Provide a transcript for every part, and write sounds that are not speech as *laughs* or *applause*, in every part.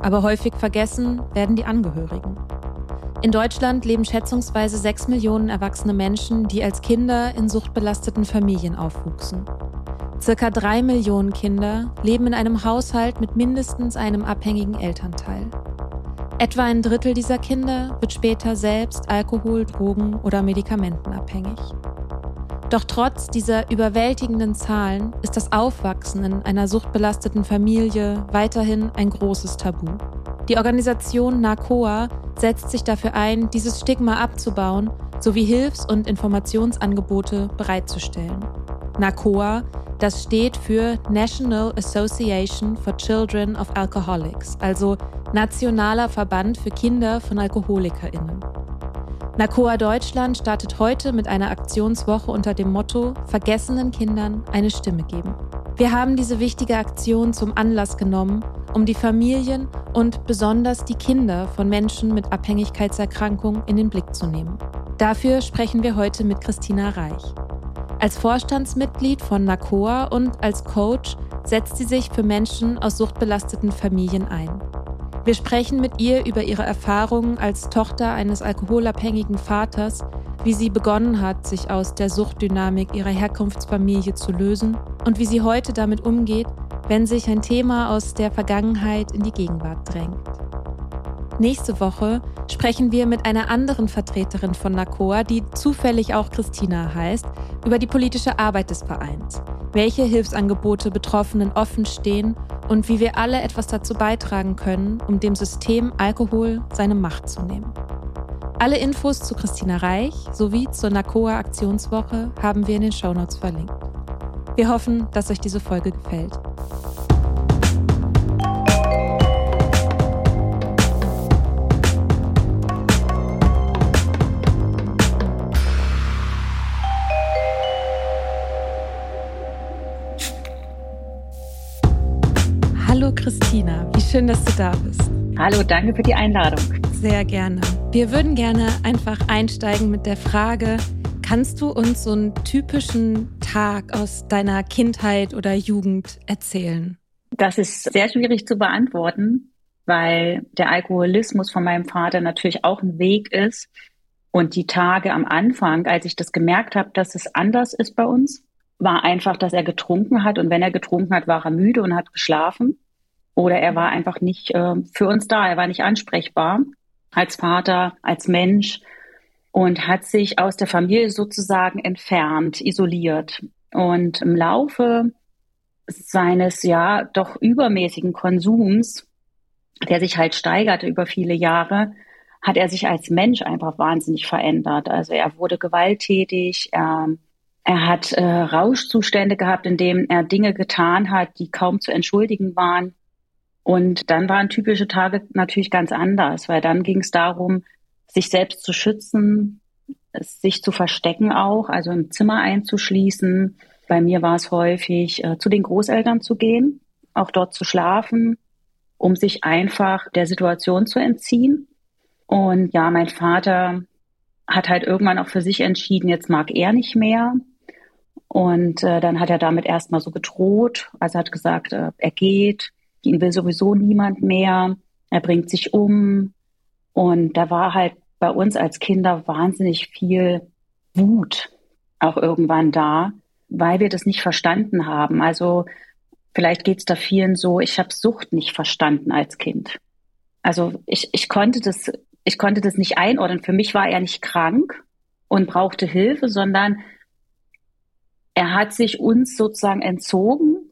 Aber häufig vergessen werden die Angehörigen. In Deutschland leben schätzungsweise sechs Millionen erwachsene Menschen, die als Kinder in suchtbelasteten Familien aufwuchsen. Circa drei Millionen Kinder leben in einem Haushalt mit mindestens einem abhängigen Elternteil. Etwa ein Drittel dieser Kinder wird später selbst Alkohol, Drogen oder Medikamenten abhängig. Doch trotz dieser überwältigenden Zahlen ist das Aufwachsen in einer suchtbelasteten Familie weiterhin ein großes Tabu. Die Organisation NACOA setzt sich dafür ein, dieses Stigma abzubauen sowie Hilfs- und Informationsangebote bereitzustellen. NACOA, das steht für National Association for Children of Alcoholics, also Nationaler Verband für Kinder von Alkoholikerinnen. NACOA Deutschland startet heute mit einer Aktionswoche unter dem Motto Vergessenen Kindern eine Stimme geben. Wir haben diese wichtige Aktion zum Anlass genommen, um die Familien und besonders die Kinder von Menschen mit Abhängigkeitserkrankungen in den Blick zu nehmen. Dafür sprechen wir heute mit Christina Reich. Als Vorstandsmitglied von NACOA und als Coach setzt sie sich für Menschen aus suchtbelasteten Familien ein. Wir sprechen mit ihr über ihre Erfahrungen als Tochter eines alkoholabhängigen Vaters, wie sie begonnen hat, sich aus der Suchtdynamik ihrer Herkunftsfamilie zu lösen und wie sie heute damit umgeht, wenn sich ein Thema aus der Vergangenheit in die Gegenwart drängt. Nächste Woche sprechen wir mit einer anderen Vertreterin von NACOA, die zufällig auch Christina heißt, über die politische Arbeit des Vereins, welche Hilfsangebote Betroffenen offen stehen und wie wir alle etwas dazu beitragen können, um dem System Alkohol seine Macht zu nehmen. Alle Infos zu Christina Reich sowie zur NACOA Aktionswoche haben wir in den Shownotes verlinkt. Wir hoffen, dass euch diese Folge gefällt. Hallo Christina, wie schön, dass du da bist. Hallo, danke für die Einladung. Sehr gerne. Wir würden gerne einfach einsteigen mit der Frage, kannst du uns so einen typischen Tag aus deiner Kindheit oder Jugend erzählen? Das ist sehr schwierig zu beantworten, weil der Alkoholismus von meinem Vater natürlich auch ein Weg ist. Und die Tage am Anfang, als ich das gemerkt habe, dass es anders ist bei uns, war einfach, dass er getrunken hat. Und wenn er getrunken hat, war er müde und hat geschlafen. Oder er war einfach nicht äh, für uns da, er war nicht ansprechbar als Vater, als Mensch und hat sich aus der Familie sozusagen entfernt, isoliert. Und im Laufe seines ja doch übermäßigen Konsums, der sich halt steigerte über viele Jahre, hat er sich als Mensch einfach wahnsinnig verändert. Also er wurde gewalttätig, er, er hat äh, Rauschzustände gehabt, in denen er Dinge getan hat, die kaum zu entschuldigen waren. Und dann waren typische Tage natürlich ganz anders, weil dann ging es darum, sich selbst zu schützen, sich zu verstecken auch, also im Zimmer einzuschließen. Bei mir war es häufig, äh, zu den Großeltern zu gehen, auch dort zu schlafen, um sich einfach der Situation zu entziehen. Und ja, mein Vater hat halt irgendwann auch für sich entschieden, jetzt mag er nicht mehr. Und äh, dann hat er damit erstmal so gedroht. Also hat gesagt, äh, er geht, ihn will sowieso niemand mehr, er bringt sich um. Und da war halt bei uns als Kinder wahnsinnig viel Wut auch irgendwann da, weil wir das nicht verstanden haben. Also vielleicht geht es da vielen so, ich habe Sucht nicht verstanden als Kind. Also ich, ich konnte das, ich konnte das nicht einordnen. Für mich war er nicht krank und brauchte Hilfe, sondern er hat sich uns sozusagen entzogen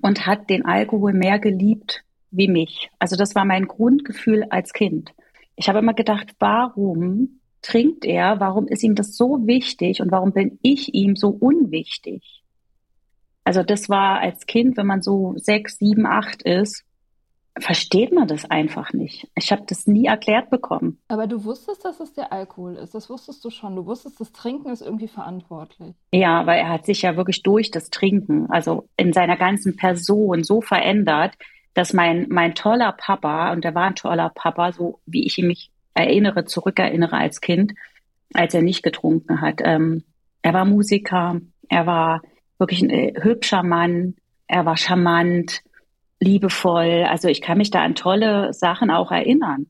und hat den Alkohol mehr geliebt wie mich. Also das war mein Grundgefühl als Kind. Ich habe immer gedacht, warum trinkt er? Warum ist ihm das so wichtig und warum bin ich ihm so unwichtig? Also das war als Kind, wenn man so sechs, sieben, acht ist, versteht man das einfach nicht. Ich habe das nie erklärt bekommen. Aber du wusstest, dass es der Alkohol ist. Das wusstest du schon. Du wusstest, das Trinken ist irgendwie verantwortlich. Ja, weil er hat sich ja wirklich durch das Trinken, also in seiner ganzen Person so verändert, dass mein, mein toller Papa, und er war ein toller Papa, so wie ich ihn mich erinnere, zurückerinnere als Kind, als er nicht getrunken hat. Ähm, er war Musiker, er war wirklich ein äh, hübscher Mann, er war charmant, liebevoll. Also ich kann mich da an tolle Sachen auch erinnern.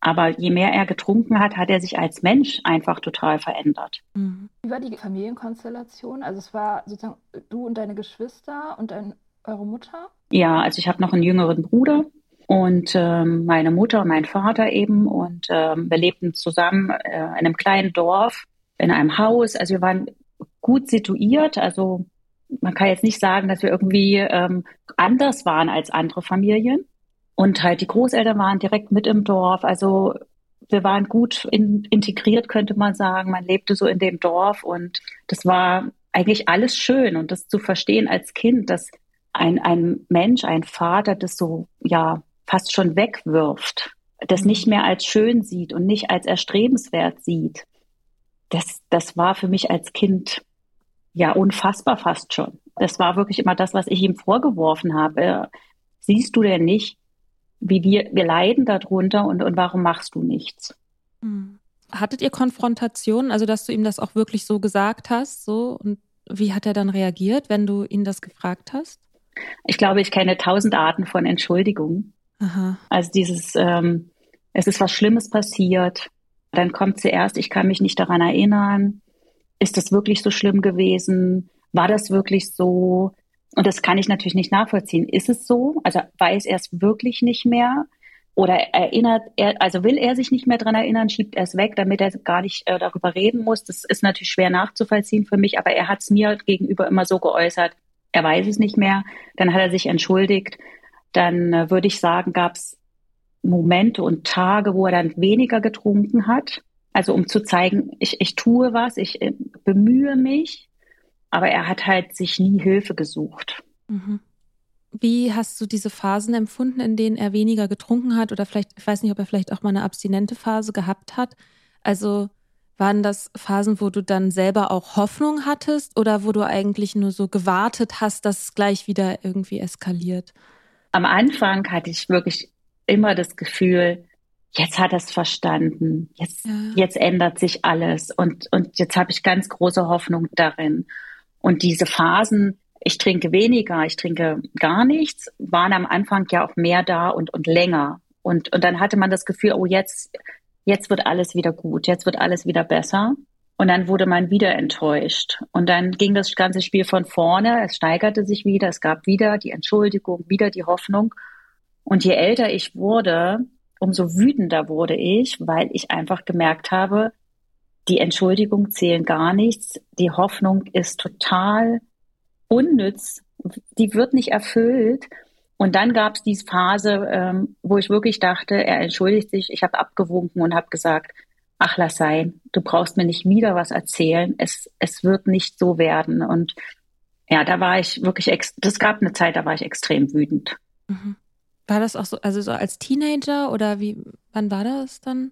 Aber je mehr er getrunken hat, hat er sich als Mensch einfach total verändert. Mhm. Wie war die Familienkonstellation? Also es war sozusagen du und deine Geschwister und dein, eure Mutter? Ja, also ich habe noch einen jüngeren Bruder und ähm, meine Mutter und mein Vater eben. Und ähm, wir lebten zusammen äh, in einem kleinen Dorf, in einem Haus. Also wir waren gut situiert. Also man kann jetzt nicht sagen, dass wir irgendwie ähm, anders waren als andere Familien. Und halt die Großeltern waren direkt mit im Dorf. Also wir waren gut in, integriert, könnte man sagen. Man lebte so in dem Dorf und das war eigentlich alles schön. Und das zu verstehen als Kind, dass ein, ein Mensch, ein Vater das so, ja, fast schon wegwirft, das nicht mehr als schön sieht und nicht als erstrebenswert sieht. Das, das war für mich als Kind ja unfassbar fast schon. Das war wirklich immer das, was ich ihm vorgeworfen habe. Siehst du denn nicht, wie wir, wir leiden darunter und, und warum machst du nichts? Hm. Hattet ihr Konfrontation, also dass du ihm das auch wirklich so gesagt hast, so und wie hat er dann reagiert, wenn du ihn das gefragt hast? Ich glaube, ich kenne tausend Arten von Entschuldigung. Aha. Also dieses, ähm, es ist was Schlimmes passiert, dann kommt zuerst, ich kann mich nicht daran erinnern, ist das wirklich so schlimm gewesen? War das wirklich so? Und das kann ich natürlich nicht nachvollziehen. Ist es so? Also weiß er es wirklich nicht mehr? Oder erinnert er, also will er sich nicht mehr dran erinnern, schiebt er es weg, damit er gar nicht äh, darüber reden muss. Das ist natürlich schwer nachzuvollziehen für mich, aber er hat es mir gegenüber immer so geäußert, er weiß es nicht mehr. Dann hat er sich entschuldigt. Dann äh, würde ich sagen, gab es Momente und Tage, wo er dann weniger getrunken hat. Also um zu zeigen, ich, ich tue was, ich äh, bemühe mich, aber er hat halt sich nie Hilfe gesucht. Mhm. Wie hast du diese Phasen empfunden, in denen er weniger getrunken hat oder vielleicht, ich weiß nicht, ob er vielleicht auch mal eine abstinente Phase gehabt hat? Also waren das Phasen, wo du dann selber auch Hoffnung hattest oder wo du eigentlich nur so gewartet hast, dass es gleich wieder irgendwie eskaliert? Am Anfang hatte ich wirklich immer das Gefühl, jetzt hat er es verstanden, jetzt, ja. jetzt ändert sich alles und, und jetzt habe ich ganz große Hoffnung darin. Und diese Phasen, ich trinke weniger, ich trinke gar nichts, waren am Anfang ja auch mehr da und, und länger. Und, und dann hatte man das Gefühl, oh, jetzt, jetzt wird alles wieder gut, jetzt wird alles wieder besser. Und dann wurde man wieder enttäuscht. Und dann ging das ganze Spiel von vorne, es steigerte sich wieder, es gab wieder die Entschuldigung, wieder die Hoffnung. Und je älter ich wurde, umso wütender wurde ich, weil ich einfach gemerkt habe, die Entschuldigung zählen gar nichts, die Hoffnung ist total unnütz, die wird nicht erfüllt. Und dann gab es diese Phase, ähm, wo ich wirklich dachte, er entschuldigt sich, ich habe abgewunken und habe gesagt, ach lass sein, du brauchst mir nicht wieder was erzählen, es, es wird nicht so werden. Und ja, da war ich wirklich, das gab eine Zeit, da war ich extrem wütend. Mhm. War das auch so, also so als Teenager oder wie, wann war das dann?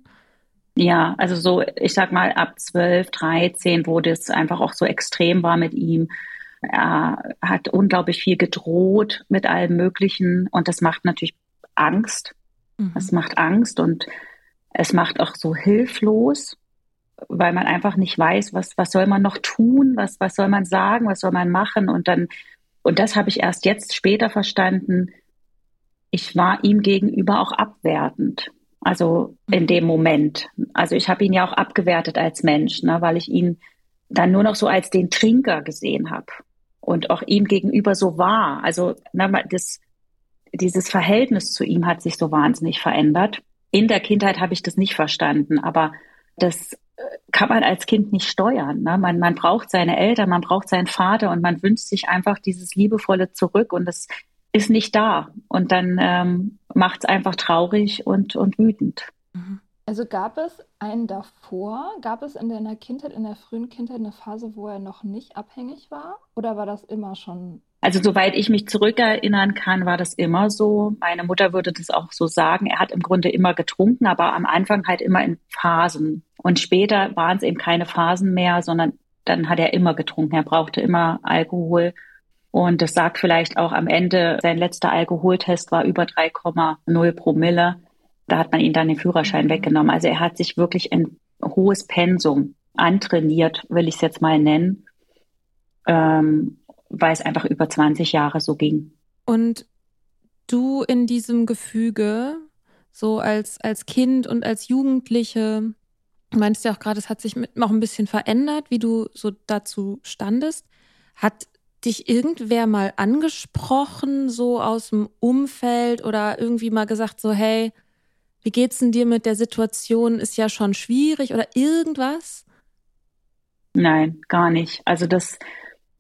Ja, also so, ich sag mal, ab 12, 13, wo das einfach auch so extrem war mit ihm. Er hat unglaublich viel gedroht mit allem Möglichen und das macht natürlich Angst. Mhm. Es macht Angst und es macht auch so hilflos, weil man einfach nicht weiß, was, was soll man noch tun, was, was soll man sagen, was soll man machen und dann, und das habe ich erst jetzt später verstanden, ich war ihm gegenüber auch abwertend. Also in dem Moment. Also ich habe ihn ja auch abgewertet als Mensch, ne, weil ich ihn dann nur noch so als den Trinker gesehen habe und auch ihm gegenüber so war. Also ne, das, dieses Verhältnis zu ihm hat sich so wahnsinnig verändert. In der Kindheit habe ich das nicht verstanden, aber das äh, kann man als Kind nicht steuern. Ne? Man, man braucht seine Eltern, man braucht seinen Vater und man wünscht sich einfach dieses liebevolle zurück und das ist nicht da. Und dann ähm, macht es einfach traurig und, und wütend. Mhm. Also gab es einen davor? Gab es in deiner Kindheit, in der frühen Kindheit eine Phase, wo er noch nicht abhängig war? Oder war das immer schon? Also soweit ich mich zurückerinnern kann, war das immer so. Meine Mutter würde das auch so sagen. Er hat im Grunde immer getrunken, aber am Anfang halt immer in Phasen. Und später waren es eben keine Phasen mehr, sondern dann hat er immer getrunken. Er brauchte immer Alkohol. Und das sagt vielleicht auch am Ende, sein letzter Alkoholtest war über 3,0 Promille. Da hat man ihn dann den Führerschein mhm. weggenommen. Also er hat sich wirklich ein hohes Pensum antrainiert, will ich es jetzt mal nennen, ähm, weil es einfach über 20 Jahre so ging. Und du in diesem Gefüge, so als, als Kind und als Jugendliche, meinst ja auch gerade, es hat sich mit, auch ein bisschen verändert, wie du so dazu standest. Hat dich irgendwer mal angesprochen, so aus dem Umfeld oder irgendwie mal gesagt, so, hey, wie geht's denn dir mit der Situation? Ist ja schon schwierig oder irgendwas? Nein, gar nicht. Also das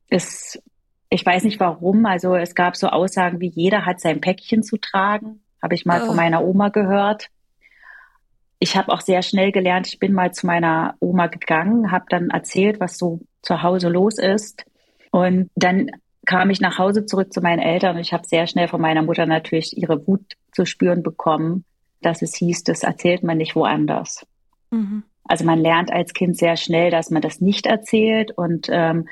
ist, ich weiß nicht warum. Also es gab so Aussagen wie jeder hat sein Päckchen zu tragen. Habe ich mal oh. von meiner Oma gehört. Ich habe auch sehr schnell gelernt, ich bin mal zu meiner Oma gegangen, habe dann erzählt, was so zu Hause los ist. Und dann kam ich nach Hause zurück zu meinen Eltern und ich habe sehr schnell von meiner Mutter natürlich ihre Wut zu spüren bekommen, dass es hieß, das erzählt man nicht woanders. Mhm. Also man lernt als Kind sehr schnell, dass man das nicht erzählt. Und ähm,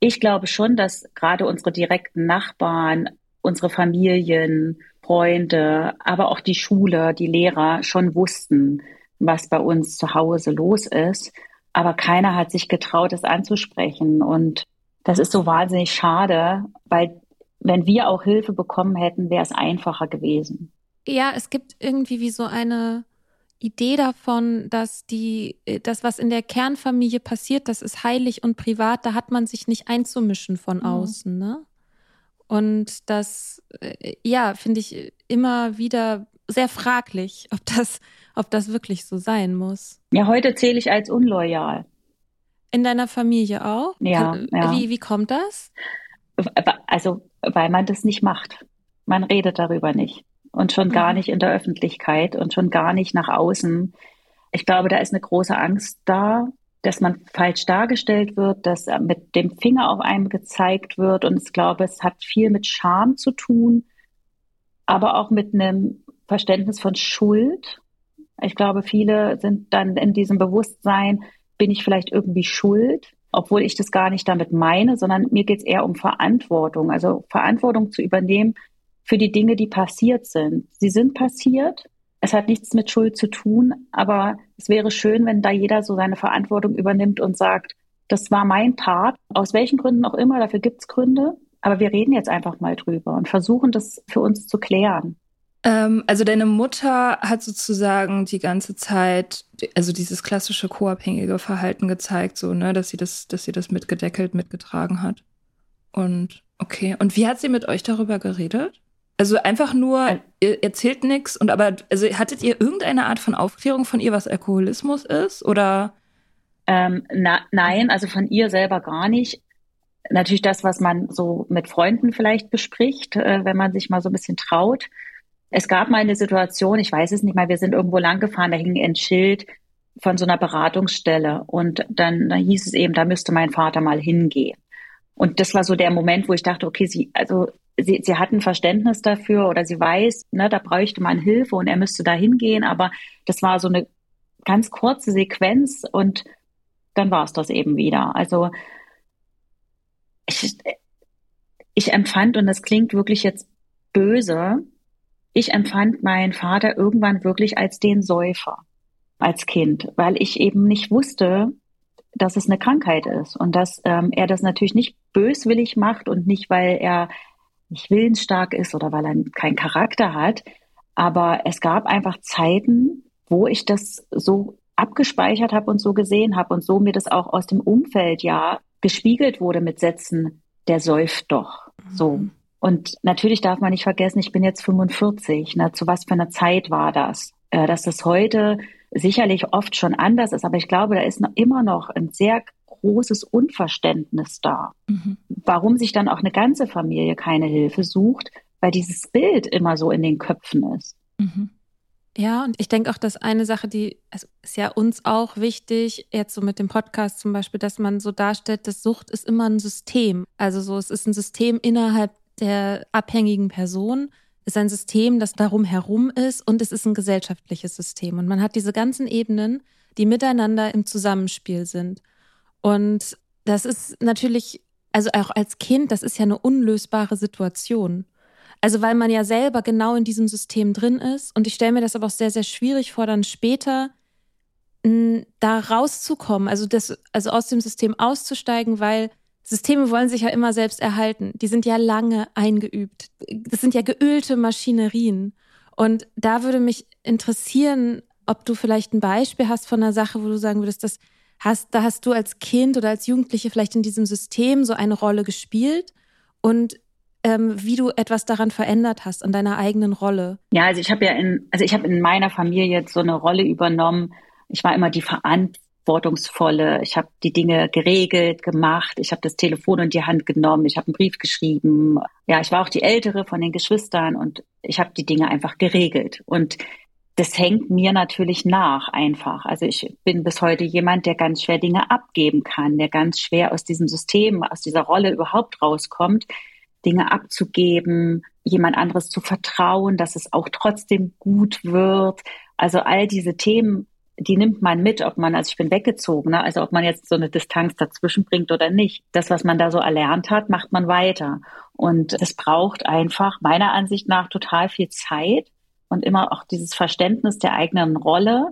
ich glaube schon, dass gerade unsere direkten Nachbarn, unsere Familien, Freunde, aber auch die Schule, die Lehrer schon wussten, was bei uns zu Hause los ist. Aber keiner hat sich getraut, es anzusprechen. Und das ist so wahnsinnig schade, weil wenn wir auch Hilfe bekommen hätten, wäre es einfacher gewesen. Ja, es gibt irgendwie wie so eine Idee davon, dass die, das, was in der Kernfamilie passiert, das ist heilig und privat, da hat man sich nicht einzumischen von mhm. außen, ne? Und das, äh, ja, finde ich immer wieder sehr fraglich, ob das, ob das wirklich so sein muss. Ja, heute zähle ich als unloyal. In deiner Familie auch? Ja, ja. Wie, wie kommt das? Also, weil man das nicht macht. Man redet darüber nicht. Und schon gar mhm. nicht in der Öffentlichkeit und schon gar nicht nach außen. Ich glaube, da ist eine große Angst da, dass man falsch dargestellt wird, dass mit dem Finger auf einem gezeigt wird. Und ich glaube, es hat viel mit Scham zu tun, aber auch mit einem Verständnis von Schuld. Ich glaube, viele sind dann in diesem Bewusstsein, bin ich vielleicht irgendwie schuld, obwohl ich das gar nicht damit meine, sondern mir geht es eher um Verantwortung, also Verantwortung zu übernehmen für die Dinge, die passiert sind. Sie sind passiert. Es hat nichts mit Schuld zu tun, aber es wäre schön, wenn da jeder so seine Verantwortung übernimmt und sagt, das war mein Tat, aus welchen Gründen auch immer, dafür gibt es Gründe, aber wir reden jetzt einfach mal drüber und versuchen das für uns zu klären. Ähm, also deine Mutter hat sozusagen die ganze Zeit, also dieses klassische co-abhängige Verhalten gezeigt, so, ne, dass sie das, dass sie das mitgedeckelt, mitgetragen hat. Und okay. Und wie hat sie mit euch darüber geredet? Also einfach nur, ihr erzählt nichts und aber, also hattet ihr irgendeine Art von Aufklärung von ihr, was Alkoholismus ist? Oder? Ähm, na, nein, also von ihr selber gar nicht. Natürlich das, was man so mit Freunden vielleicht bespricht, äh, wenn man sich mal so ein bisschen traut. Es gab mal eine Situation, ich weiß es nicht mal, wir sind irgendwo lang gefahren, da hing ein Schild von so einer Beratungsstelle und dann, dann hieß es eben, da müsste mein Vater mal hingehen. Und das war so der Moment, wo ich dachte, okay, sie, also sie, sie hat ein Verständnis dafür oder sie weiß, ne, da bräuchte man Hilfe und er müsste da hingehen, aber das war so eine ganz kurze Sequenz und dann war es das eben wieder. Also ich, ich empfand, und das klingt wirklich jetzt böse, ich empfand meinen Vater irgendwann wirklich als den Säufer als Kind, weil ich eben nicht wusste, dass es eine Krankheit ist und dass ähm, er das natürlich nicht böswillig macht und nicht, weil er nicht willensstark ist oder weil er keinen Charakter hat. Aber es gab einfach Zeiten, wo ich das so abgespeichert habe und so gesehen habe und so mir das auch aus dem Umfeld ja gespiegelt wurde mit Sätzen, der säuft doch. So. Und natürlich darf man nicht vergessen, ich bin jetzt 45. Na, zu was für einer Zeit war das? Äh, dass das heute sicherlich oft schon anders ist, aber ich glaube, da ist noch immer noch ein sehr großes Unverständnis da. Mhm. Warum sich dann auch eine ganze Familie keine Hilfe sucht, weil dieses Bild immer so in den Köpfen ist. Mhm. Ja, und ich denke auch, dass eine Sache, die also ist ja uns auch wichtig, jetzt so mit dem Podcast zum Beispiel, dass man so darstellt, dass Sucht ist immer ein System. Also so, es ist ein System innerhalb der abhängigen Person ist ein System, das darum herum ist und es ist ein gesellschaftliches System. Und man hat diese ganzen Ebenen, die miteinander im Zusammenspiel sind. Und das ist natürlich, also auch als Kind, das ist ja eine unlösbare Situation. Also weil man ja selber genau in diesem System drin ist. Und ich stelle mir das aber auch sehr, sehr schwierig vor, dann später da rauszukommen, also das, also aus dem System auszusteigen, weil Systeme wollen sich ja immer selbst erhalten. Die sind ja lange eingeübt. Das sind ja geölte Maschinerien. Und da würde mich interessieren, ob du vielleicht ein Beispiel hast von einer Sache, wo du sagen würdest, das hast, da hast du als Kind oder als Jugendliche vielleicht in diesem System so eine Rolle gespielt und ähm, wie du etwas daran verändert hast an deiner eigenen Rolle. Ja, also ich habe ja in, also ich habe in meiner Familie jetzt so eine Rolle übernommen. Ich war immer die Verantwortung verantwortungsvolle. Ich habe die Dinge geregelt, gemacht. Ich habe das Telefon in die Hand genommen. Ich habe einen Brief geschrieben. Ja, ich war auch die ältere von den Geschwistern und ich habe die Dinge einfach geregelt. Und das hängt mir natürlich nach einfach. Also ich bin bis heute jemand, der ganz schwer Dinge abgeben kann, der ganz schwer aus diesem System, aus dieser Rolle überhaupt rauskommt, Dinge abzugeben, jemand anderes zu vertrauen, dass es auch trotzdem gut wird. Also all diese Themen die nimmt man mit, ob man, also ich bin weggezogen, ne? also ob man jetzt so eine Distanz dazwischen bringt oder nicht. Das, was man da so erlernt hat, macht man weiter. Und es braucht einfach meiner Ansicht nach total viel Zeit und immer auch dieses Verständnis der eigenen Rolle.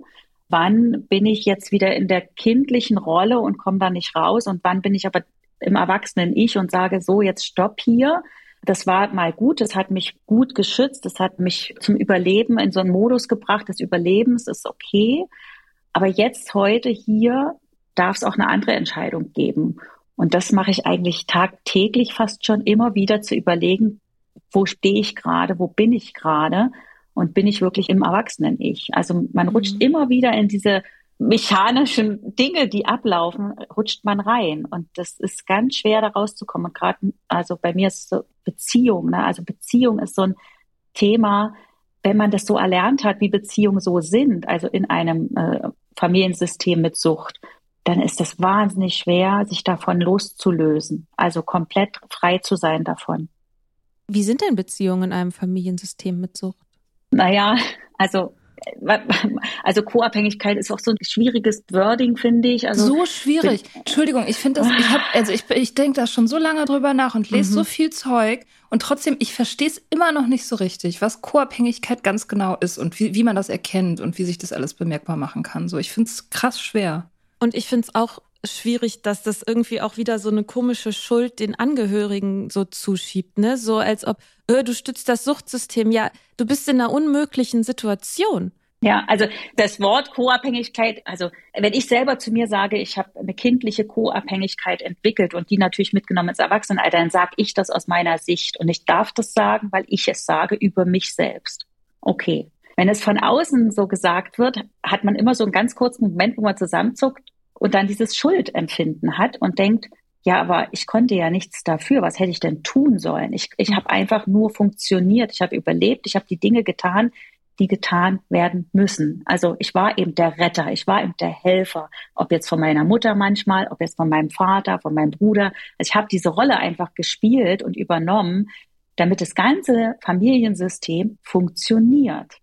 Wann bin ich jetzt wieder in der kindlichen Rolle und komme da nicht raus? Und wann bin ich aber im Erwachsenen Ich und sage so, jetzt stopp hier. Das war mal gut, das hat mich gut geschützt, das hat mich zum Überleben in so einen Modus gebracht des Überlebens, ist okay. Aber jetzt, heute, hier darf es auch eine andere Entscheidung geben. Und das mache ich eigentlich tagtäglich fast schon immer wieder zu überlegen, wo stehe ich gerade, wo bin ich gerade und bin ich wirklich im Erwachsenen-Ich. Also man rutscht mhm. immer wieder in diese mechanischen Dinge, die ablaufen, rutscht man rein. Und das ist ganz schwer, da rauszukommen. Gerade, also bei mir ist es so Beziehung, ne? Also Beziehung ist so ein Thema, wenn man das so erlernt hat, wie Beziehungen so sind, also in einem äh, Familiensystem mit Sucht, dann ist es wahnsinnig schwer, sich davon loszulösen, also komplett frei zu sein davon. Wie sind denn Beziehungen in einem Familiensystem mit Sucht? Naja, also also Co-Abhängigkeit ist auch so ein schwieriges Wording, finde ich. Also so schwierig. Entschuldigung, ich finde das, ich habe, also ich, ich denke da schon so lange drüber nach und lese mhm. so viel Zeug und trotzdem, ich verstehe es immer noch nicht so richtig, was Co-Abhängigkeit ganz genau ist und wie, wie man das erkennt und wie sich das alles bemerkbar machen kann. So, ich finde es krass schwer. Und ich finde es auch schwierig, dass das irgendwie auch wieder so eine komische Schuld den Angehörigen so zuschiebt, ne? So als ob, öh, du stützt das Suchtsystem. Ja, du bist in einer unmöglichen Situation. Ja, also das Wort Co-Abhängigkeit, also wenn ich selber zu mir sage, ich habe eine kindliche Co-Abhängigkeit entwickelt und die natürlich mitgenommen ins Erwachsenenalter, dann sage ich das aus meiner Sicht und ich darf das sagen, weil ich es sage über mich selbst. Okay. Wenn es von außen so gesagt wird, hat man immer so einen ganz kurzen Moment, wo man zusammenzuckt und dann dieses Schuldempfinden hat und denkt, ja, aber ich konnte ja nichts dafür. Was hätte ich denn tun sollen? Ich, ich habe einfach nur funktioniert. Ich habe überlebt. Ich habe die Dinge getan, die getan werden müssen. Also ich war eben der Retter. Ich war eben der Helfer. Ob jetzt von meiner Mutter manchmal, ob jetzt von meinem Vater, von meinem Bruder. Also ich habe diese Rolle einfach gespielt und übernommen, damit das ganze Familiensystem funktioniert.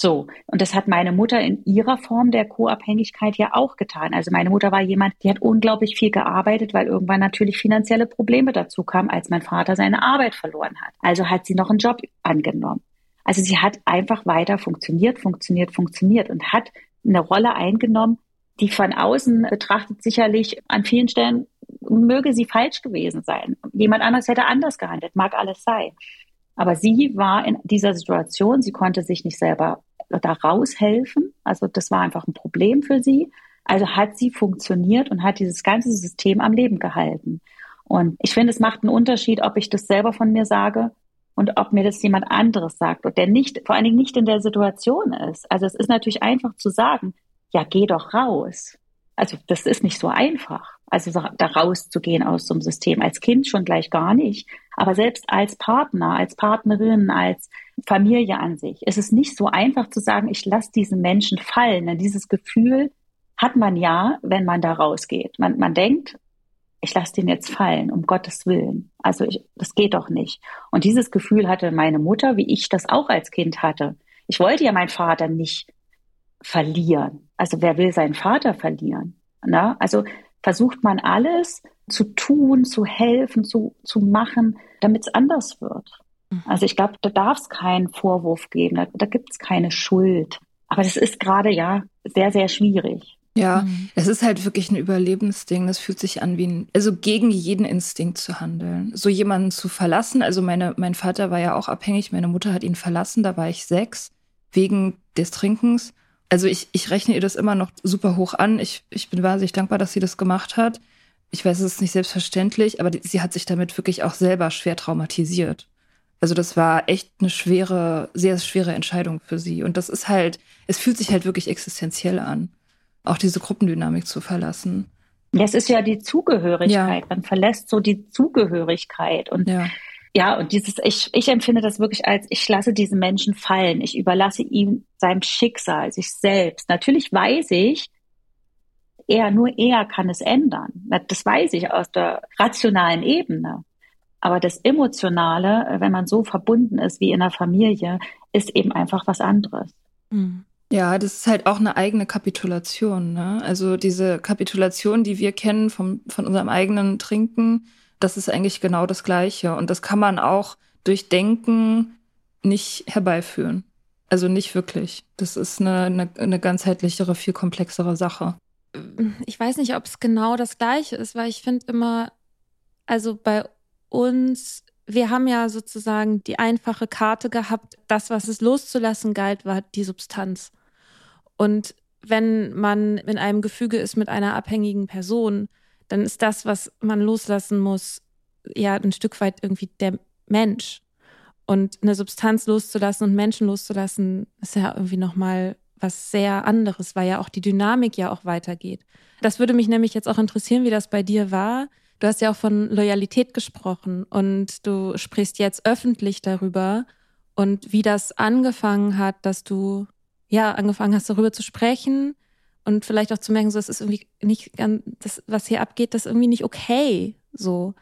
So. Und das hat meine Mutter in ihrer Form der Co-Abhängigkeit ja auch getan. Also meine Mutter war jemand, die hat unglaublich viel gearbeitet, weil irgendwann natürlich finanzielle Probleme dazu kamen, als mein Vater seine Arbeit verloren hat. Also hat sie noch einen Job angenommen. Also sie hat einfach weiter funktioniert, funktioniert, funktioniert und hat eine Rolle eingenommen, die von außen betrachtet sicherlich an vielen Stellen möge sie falsch gewesen sein. Jemand anders hätte anders gehandelt, mag alles sein. Aber sie war in dieser Situation, sie konnte sich nicht selber da raushelfen. Also das war einfach ein Problem für sie. Also hat sie funktioniert und hat dieses ganze System am Leben gehalten. Und ich finde, es macht einen Unterschied, ob ich das selber von mir sage und ob mir das jemand anderes sagt und der nicht, vor allen Dingen nicht in der Situation ist. Also es ist natürlich einfach zu sagen, ja, geh doch raus. Also das ist nicht so einfach. Also da rauszugehen aus so einem System. Als Kind schon gleich gar nicht. Aber selbst als Partner, als Partnerin, als Familie an sich, ist es nicht so einfach zu sagen, ich lasse diesen Menschen fallen. Denn dieses Gefühl hat man ja, wenn man da rausgeht. Man, man denkt, ich lasse den jetzt fallen, um Gottes Willen. Also ich, das geht doch nicht. Und dieses Gefühl hatte meine Mutter, wie ich das auch als Kind hatte. Ich wollte ja meinen Vater nicht verlieren. Also wer will seinen Vater verlieren? Na? Also versucht man alles zu tun, zu helfen, zu, zu machen, damit es anders wird. Mhm. Also ich glaube, da darf es keinen Vorwurf geben, da, da gibt es keine Schuld. Aber das ist gerade ja sehr, sehr schwierig. Ja, mhm. es ist halt wirklich ein Überlebensding. Das fühlt sich an wie ein, also gegen jeden Instinkt zu handeln. So jemanden zu verlassen. Also meine, mein Vater war ja auch abhängig. Meine Mutter hat ihn verlassen. Da war ich sechs wegen des Trinkens. Also ich, ich rechne ihr das immer noch super hoch an. Ich, ich bin wahnsinnig dankbar, dass sie das gemacht hat. Ich weiß, es ist nicht selbstverständlich, aber die, sie hat sich damit wirklich auch selber schwer traumatisiert. Also das war echt eine schwere, sehr schwere Entscheidung für sie. Und das ist halt, es fühlt sich halt wirklich existenziell an auch diese Gruppendynamik zu verlassen. Das ist ja die Zugehörigkeit. Ja. Man verlässt so die Zugehörigkeit und ja. Ja, und dieses, ich, ich empfinde das wirklich als, ich lasse diesen Menschen fallen. Ich überlasse ihm seinem Schicksal, sich selbst. Natürlich weiß ich, er, nur er kann es ändern. Das weiß ich aus der rationalen Ebene. Aber das Emotionale, wenn man so verbunden ist wie in der Familie, ist eben einfach was anderes. Mhm. Ja, das ist halt auch eine eigene Kapitulation. Ne? Also diese Kapitulation, die wir kennen vom, von unserem eigenen Trinken, das ist eigentlich genau das Gleiche. Und das kann man auch durch Denken nicht herbeiführen. Also nicht wirklich. Das ist eine, eine, eine ganzheitlichere, viel komplexere Sache. Ich weiß nicht, ob es genau das Gleiche ist, weil ich finde immer, also bei uns wir haben ja sozusagen die einfache Karte gehabt. Das, was es loszulassen galt, war die Substanz. Und wenn man in einem Gefüge ist mit einer abhängigen Person, dann ist das, was man loslassen muss, ja ein Stück weit irgendwie der Mensch. Und eine Substanz loszulassen und Menschen loszulassen, ist ja irgendwie nochmal was sehr anderes, weil ja auch die Dynamik ja auch weitergeht. Das würde mich nämlich jetzt auch interessieren, wie das bei dir war. Du hast ja auch von Loyalität gesprochen und du sprichst jetzt öffentlich darüber und wie das angefangen hat, dass du ja, angefangen hast, darüber zu sprechen und vielleicht auch zu merken, so, es ist irgendwie nicht ganz, das, was hier abgeht, das ist irgendwie nicht okay, so.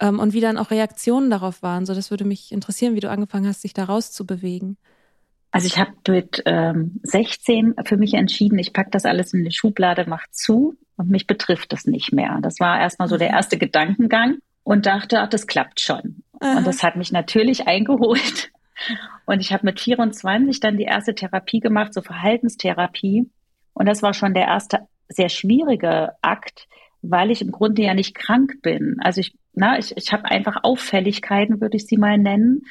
Ähm, und wie dann auch Reaktionen darauf waren. So, das würde mich interessieren, wie du angefangen hast, dich da rauszubewegen. Also ich habe mit ähm, 16 für mich entschieden, ich pack das alles in die Schublade, mach zu und mich betrifft das nicht mehr. Das war erstmal so der mhm. erste Gedankengang und dachte, ach, das klappt schon. Aha. Und das hat mich natürlich *laughs* eingeholt. Und ich habe mit 24 dann die erste Therapie gemacht, so Verhaltenstherapie. Und das war schon der erste sehr schwierige Akt, weil ich im Grunde ja nicht krank bin. Also ich, na, ich, ich habe einfach Auffälligkeiten, würde ich sie mal nennen.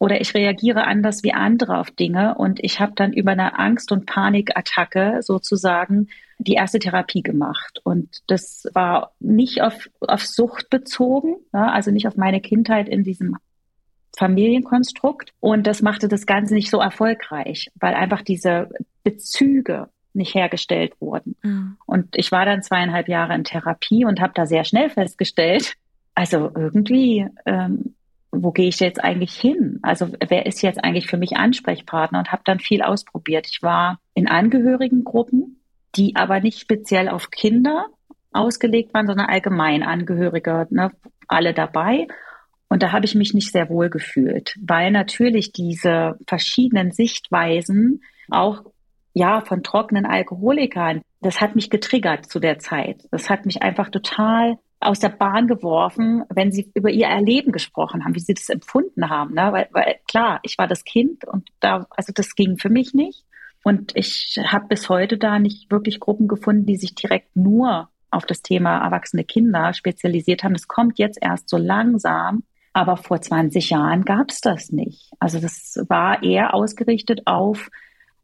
Oder ich reagiere anders wie andere auf Dinge. Und ich habe dann über eine Angst- und Panikattacke sozusagen die erste Therapie gemacht. Und das war nicht auf, auf Sucht bezogen, ja, also nicht auf meine Kindheit in diesem Familienkonstrukt. Und das machte das Ganze nicht so erfolgreich, weil einfach diese Bezüge nicht hergestellt wurden. Mhm. Und ich war dann zweieinhalb Jahre in Therapie und habe da sehr schnell festgestellt, also irgendwie, ähm, wo gehe ich jetzt eigentlich hin? Also wer ist jetzt eigentlich für mich Ansprechpartner? Und habe dann viel ausprobiert. Ich war in Angehörigengruppen, die aber nicht speziell auf Kinder ausgelegt waren, sondern allgemein Angehörige, ne, alle dabei. Und da habe ich mich nicht sehr wohl gefühlt, weil natürlich diese verschiedenen Sichtweisen auch ja von trockenen Alkoholikern, das hat mich getriggert zu der Zeit. Das hat mich einfach total aus der Bahn geworfen, wenn sie über ihr Erleben gesprochen haben, wie sie das empfunden haben. Ne? Weil, weil klar, ich war das Kind und da, also das ging für mich nicht. Und ich habe bis heute da nicht wirklich Gruppen gefunden, die sich direkt nur auf das Thema erwachsene Kinder spezialisiert haben. Das kommt jetzt erst so langsam. Aber vor 20 Jahren gab es das nicht. Also das war eher ausgerichtet auf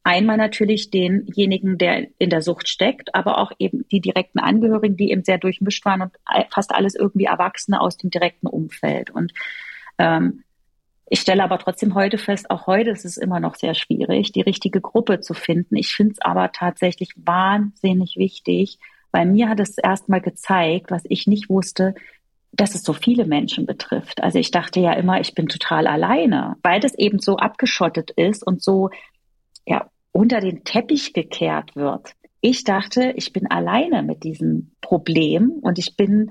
einmal natürlich denjenigen, der in der Sucht steckt, aber auch eben die direkten Angehörigen, die eben sehr durchmischt waren und fast alles irgendwie Erwachsene aus dem direkten Umfeld. Und ähm, ich stelle aber trotzdem heute fest, auch heute ist es immer noch sehr schwierig, die richtige Gruppe zu finden. Ich finde es aber tatsächlich wahnsinnig wichtig, weil mir hat es erstmal gezeigt, was ich nicht wusste, dass es so viele Menschen betrifft. Also ich dachte ja immer, ich bin total alleine, weil das eben so abgeschottet ist und so ja unter den Teppich gekehrt wird. Ich dachte, ich bin alleine mit diesem Problem und ich bin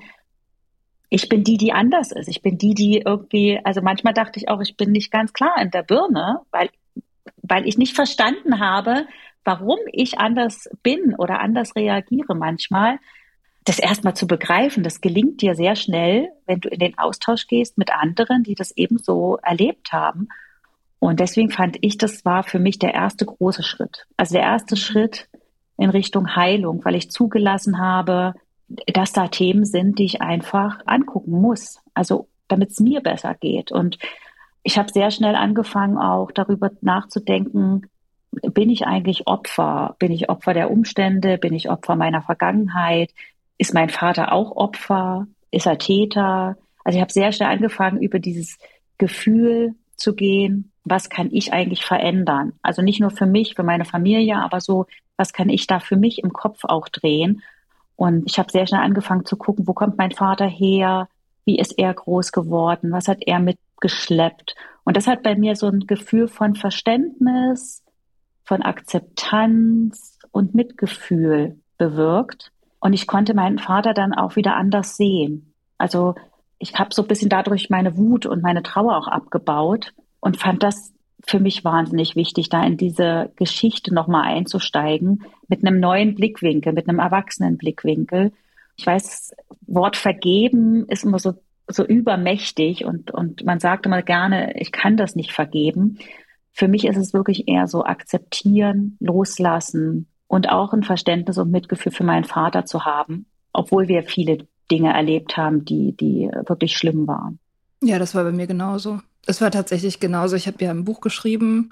ich bin die, die anders ist. Ich bin die, die irgendwie, also manchmal dachte ich auch, ich bin nicht ganz klar in der Birne, weil, weil ich nicht verstanden habe, warum ich anders bin oder anders reagiere manchmal. Das erstmal zu begreifen, das gelingt dir sehr schnell, wenn du in den Austausch gehst mit anderen, die das ebenso erlebt haben. Und deswegen fand ich, das war für mich der erste große Schritt. Also der erste Schritt in Richtung Heilung, weil ich zugelassen habe, dass da Themen sind, die ich einfach angucken muss. Also damit es mir besser geht. Und ich habe sehr schnell angefangen, auch darüber nachzudenken, bin ich eigentlich Opfer? Bin ich Opfer der Umstände? Bin ich Opfer meiner Vergangenheit? Ist mein Vater auch Opfer? Ist er Täter? Also ich habe sehr schnell angefangen, über dieses Gefühl zu gehen, was kann ich eigentlich verändern? Also nicht nur für mich, für meine Familie, aber so, was kann ich da für mich im Kopf auch drehen? Und ich habe sehr schnell angefangen zu gucken, wo kommt mein Vater her? Wie ist er groß geworden? Was hat er mitgeschleppt? Und das hat bei mir so ein Gefühl von Verständnis, von Akzeptanz und Mitgefühl bewirkt. Und ich konnte meinen Vater dann auch wieder anders sehen. Also ich habe so ein bisschen dadurch meine Wut und meine Trauer auch abgebaut und fand das für mich wahnsinnig wichtig, da in diese Geschichte nochmal einzusteigen, mit einem neuen Blickwinkel, mit einem erwachsenen Blickwinkel. Ich weiß, das Wort vergeben ist immer so, so übermächtig und, und man sagt immer gerne, ich kann das nicht vergeben. Für mich ist es wirklich eher so akzeptieren, loslassen und auch ein Verständnis und Mitgefühl für meinen Vater zu haben, obwohl wir viele Dinge erlebt haben, die, die wirklich schlimm waren. Ja, das war bei mir genauso. Es war tatsächlich genauso. Ich habe ja ein Buch geschrieben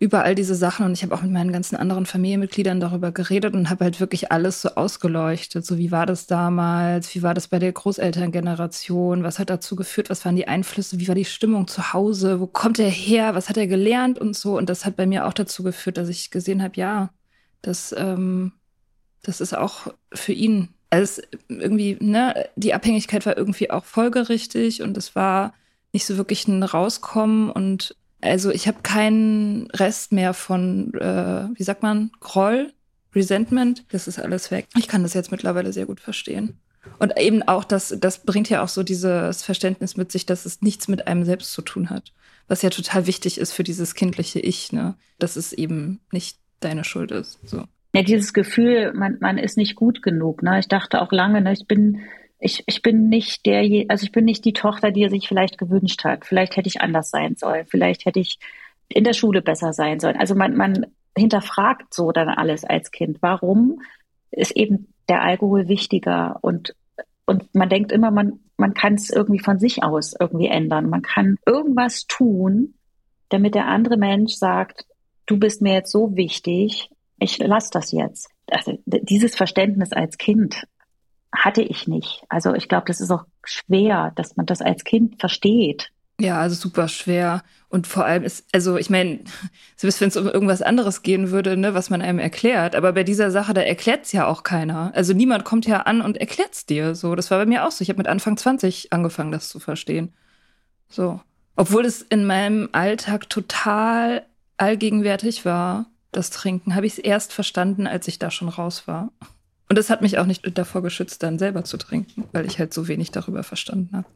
über all diese Sachen und ich habe auch mit meinen ganzen anderen Familienmitgliedern darüber geredet und habe halt wirklich alles so ausgeleuchtet. So wie war das damals? Wie war das bei der Großelterngeneration? Was hat dazu geführt? Was waren die Einflüsse? Wie war die Stimmung zu Hause? Wo kommt er her? Was hat er gelernt und so? Und das hat bei mir auch dazu geführt, dass ich gesehen habe, ja, das, ähm, das ist auch für ihn. Also irgendwie, ne, die Abhängigkeit war irgendwie auch folgerichtig und es war nicht so wirklich ein Rauskommen und also ich habe keinen Rest mehr von, äh, wie sagt man, Groll, Resentment. Das ist alles weg. Ich kann das jetzt mittlerweile sehr gut verstehen. Und eben auch, das, das bringt ja auch so dieses Verständnis mit sich, dass es nichts mit einem selbst zu tun hat. Was ja total wichtig ist für dieses kindliche Ich, ne? Dass es eben nicht deine Schuld ist. So. Ja, dieses Gefühl, man, man ist nicht gut genug. Ne? Ich dachte auch lange, ne, ich bin ich, ich bin nicht der, also ich bin nicht die Tochter, die er sich vielleicht gewünscht hat. Vielleicht hätte ich anders sein sollen. Vielleicht hätte ich in der Schule besser sein sollen. Also man, man hinterfragt so dann alles als Kind. Warum ist eben der Alkohol wichtiger? Und, und man denkt immer, man, man kann es irgendwie von sich aus irgendwie ändern. Man kann irgendwas tun, damit der andere Mensch sagt, du bist mir jetzt so wichtig, ich lass das jetzt. Also dieses Verständnis als Kind hatte ich nicht. Also ich glaube, das ist auch schwer, dass man das als Kind versteht. Ja, also super schwer. Und vor allem ist, also ich meine, selbst wenn es um irgendwas anderes gehen würde, ne, was man einem erklärt, aber bei dieser Sache, da erklärt's ja auch keiner. Also niemand kommt ja an und erklärt's dir. So, das war bei mir auch so. Ich habe mit Anfang 20 angefangen, das zu verstehen. So. Obwohl es in meinem Alltag total allgegenwärtig war, das Trinken, habe ich es erst verstanden, als ich da schon raus war. Und das hat mich auch nicht davor geschützt, dann selber zu trinken, weil ich halt so wenig darüber verstanden habe.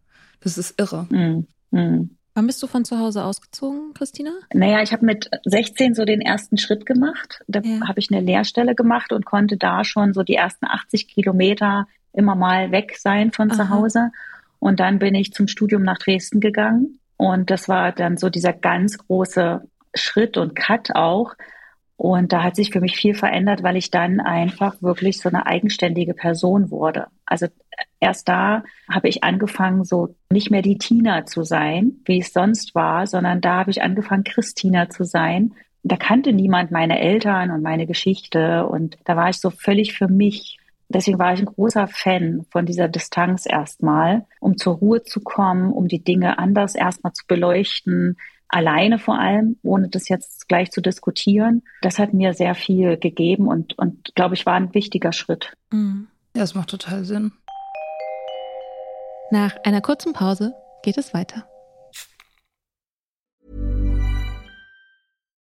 Das ist irre. Mm, mm. Wann bist du von zu Hause ausgezogen, Christina? Naja, ich habe mit 16 so den ersten Schritt gemacht. Da Ja. habe ich eine Lehrstelle gemacht und konnte da schon so die ersten 80 Kilometer immer mal weg sein von zu Aha. Hause. Und dann bin ich zum Studium nach Dresden gegangen. Und das war dann so dieser ganz große Schritt und Cut auch. Und da hat sich für mich viel verändert, weil ich dann einfach wirklich so eine eigenständige Person wurde. Also erst da habe ich angefangen, so nicht mehr die Tina zu sein, wie es sonst war, sondern da habe ich angefangen, Christina zu sein. Da kannte niemand meine Eltern und meine Geschichte und da war ich so völlig für mich. Deswegen war ich ein großer Fan von dieser Distanz erstmal, um zur Ruhe zu kommen, um die Dinge anders erstmal zu beleuchten, alleine vor allem, ohne das jetzt gleich zu diskutieren. Das hat mir sehr viel gegeben und, und glaube ich, war ein wichtiger Schritt. Mhm. Ja, das macht total Sinn. Nach einer kurzen Pause geht es weiter.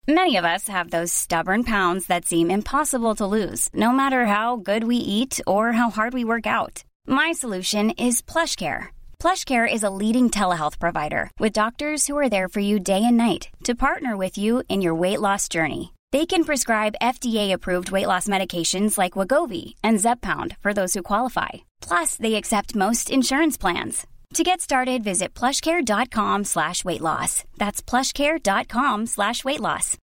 Many of us have those stubborn pounds that seem impossible to lose, no matter how good we eat or how hard we work out. My solution is PlushCare. PlushCare is a leading telehealth provider with doctors who are there for you day and night to partner with you in your weight loss journey. They can prescribe FDA-approved weight loss medications like Wagovi and Zepbound for those who qualify. Plus, they accept most insurance plans. To get started, visit plushcare.com slash weight loss. That's plushcare.com slash weight loss.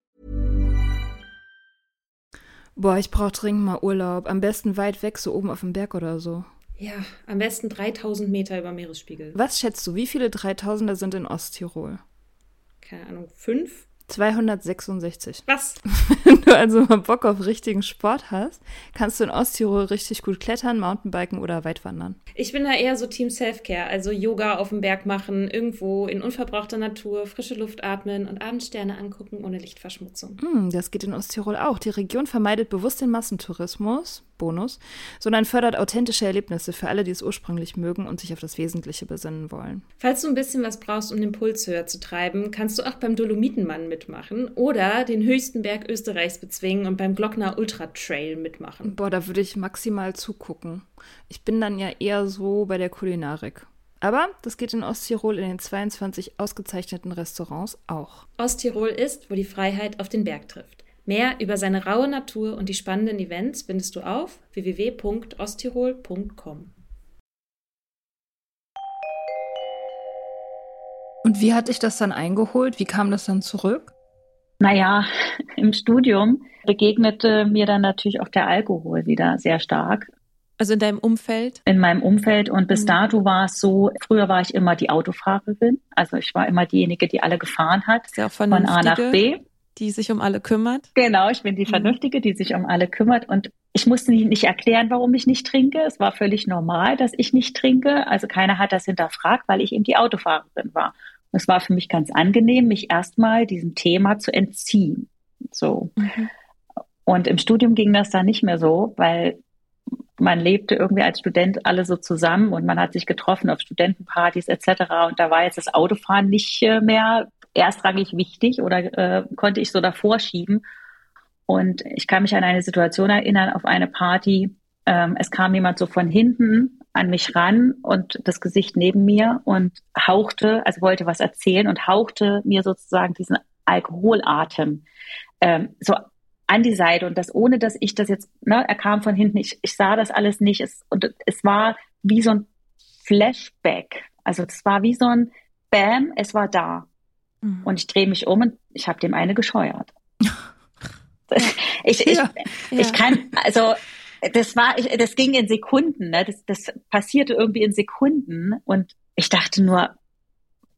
Boah, ich brauche dringend mal Urlaub. Am besten weit weg, so oben auf dem Berg oder so. Ja, am besten 3000 Meter über Meeresspiegel. Was schätzt du, wie viele 3000er sind in Osttirol? Keine Ahnung, fünf? 266. Was? *laughs* Wenn du also mal Bock auf richtigen Sport hast, kannst du in Osttirol richtig gut klettern, Mountainbiken oder weitwandern. Ich bin da eher so Team Selfcare, also Yoga auf dem Berg machen, irgendwo in unverbrauchter Natur, frische Luft atmen und Abendsterne angucken ohne Lichtverschmutzung. Hm, das geht in Osttirol auch. Die Region vermeidet bewusst den Massentourismus, Bonus, sondern fördert authentische Erlebnisse für alle, die es ursprünglich mögen und sich auf das Wesentliche besinnen wollen. Falls du ein bisschen was brauchst, um den Puls höher zu treiben, kannst du auch beim Dolomitenmann mitmachen oder den höchsten Berg Österreichs bezwingen und beim Glockner Ultra Trail mitmachen. Boah, da würde ich maximal zugucken. Ich bin dann ja eher so bei der Kulinarik. Aber das geht in Osttirol in den 22 ausgezeichneten Restaurants auch. Osttirol ist, wo die Freiheit auf den Berg trifft. Mehr über seine raue Natur und die spannenden Events findest du auf www.osttirol.com. Und wie hat dich das dann eingeholt? Wie kam das dann zurück? Naja, *laughs* im Studium begegnete mir dann natürlich auch der Alkohol wieder sehr stark Also in deinem Umfeld? in meinem Umfeld. Und bis Mhm. dato war es so, früher war ich immer die Autofahrerin. Also ich war immer diejenige, die alle gefahren hat, Ist ja auch von A nach B. die sich um alle kümmert. Genau, ich bin die Mhm. Vernünftige, die sich um alle kümmert. Und ich musste nicht erklären, warum ich nicht trinke. Es war völlig normal, dass ich nicht trinke. Also keiner hat das hinterfragt, weil ich eben die Autofahrerin war. Es war für mich ganz angenehm, mich erstmal diesem Thema zu entziehen. So. Mhm. Und im Studium ging das dann nicht mehr so, weil man lebte irgendwie als Student alle so zusammen und man hat sich getroffen auf Studentenpartys etc. Und da war jetzt das Autofahren nicht äh, mehr erstrangig wichtig oder äh, konnte ich so davor schieben. Und ich kann mich an eine Situation erinnern, auf eine Party. Ähm, es kam jemand so von hinten an mich ran und das Gesicht neben mir und hauchte, also wollte was erzählen und hauchte mir sozusagen diesen Alkoholatem ähm, so an die Seite und das ohne, dass ich das jetzt, ne, er kam von hinten, ich, ich sah das alles nicht es, und es war wie so ein Flashback. Also es war wie so ein Bam, es war da. Mhm. Und ich drehe mich um und ich habe dem eine gescheuert. *laughs* *laughs* ich, ich, Ja, ich kann, also das war, das ging in Sekunden, ne? das, das passierte irgendwie in Sekunden und ich dachte nur,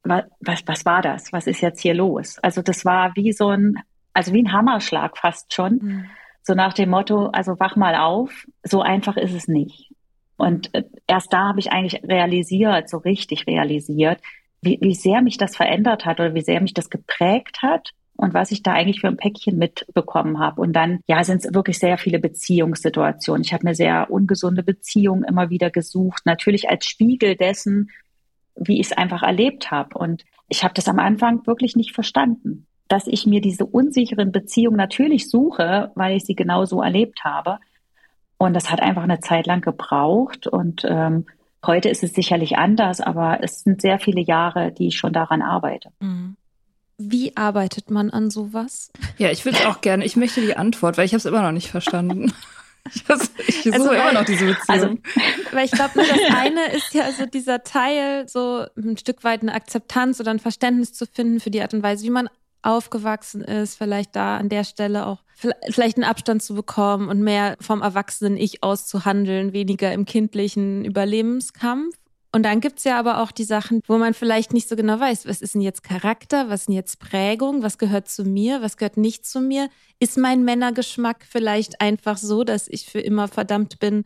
was, was, was war das? Was ist jetzt hier los? Also das war wie so ein, also wie ein Hammerschlag fast schon. Mhm. So nach dem Motto, also wach mal auf, so einfach ist es nicht. Und äh, erst da habe ich eigentlich realisiert, so richtig realisiert, wie, wie sehr mich das verändert hat oder wie sehr mich das geprägt hat und was ich da eigentlich für ein Päckchen mitbekommen habe. Und dann, ja, sind es wirklich sehr viele Beziehungssituationen. Ich habe mir sehr ungesunde Beziehungen immer wieder gesucht, natürlich als Spiegel dessen, wie ich es einfach erlebt habe. Und ich habe das am Anfang wirklich nicht verstanden, dass ich mir diese unsicheren Beziehungen natürlich suche, weil ich sie genau so erlebt habe. Und das hat einfach eine Zeit lang gebraucht. Und ähm, Heute ist es sicherlich anders, aber es sind sehr viele Jahre, die ich schon daran arbeite. Mhm. Wie arbeitet man an sowas? Ja, ich würde es auch gerne. Ich möchte die Antwort, weil ich habe es immer noch nicht verstanden. *laughs* Ich, ich suche also, immer noch diese Beziehung. Also, weil ich glaube, das eine ist ja so dieser Teil, so ein Stück weit eine Akzeptanz oder ein Verständnis zu finden für die Art und Weise, wie man aufgewachsen ist, vielleicht da an der Stelle auch vielleicht einen Abstand zu bekommen und mehr vom erwachsenen Ich auszuhandeln, weniger im kindlichen Überlebenskampf. Und dann gibt's ja aber auch die Sachen, wo man vielleicht nicht so genau weiß, was ist denn jetzt Charakter, was ist denn jetzt Prägung, was gehört zu mir, was gehört nicht zu mir. Ist mein Männergeschmack vielleicht einfach so, dass ich für immer verdammt bin,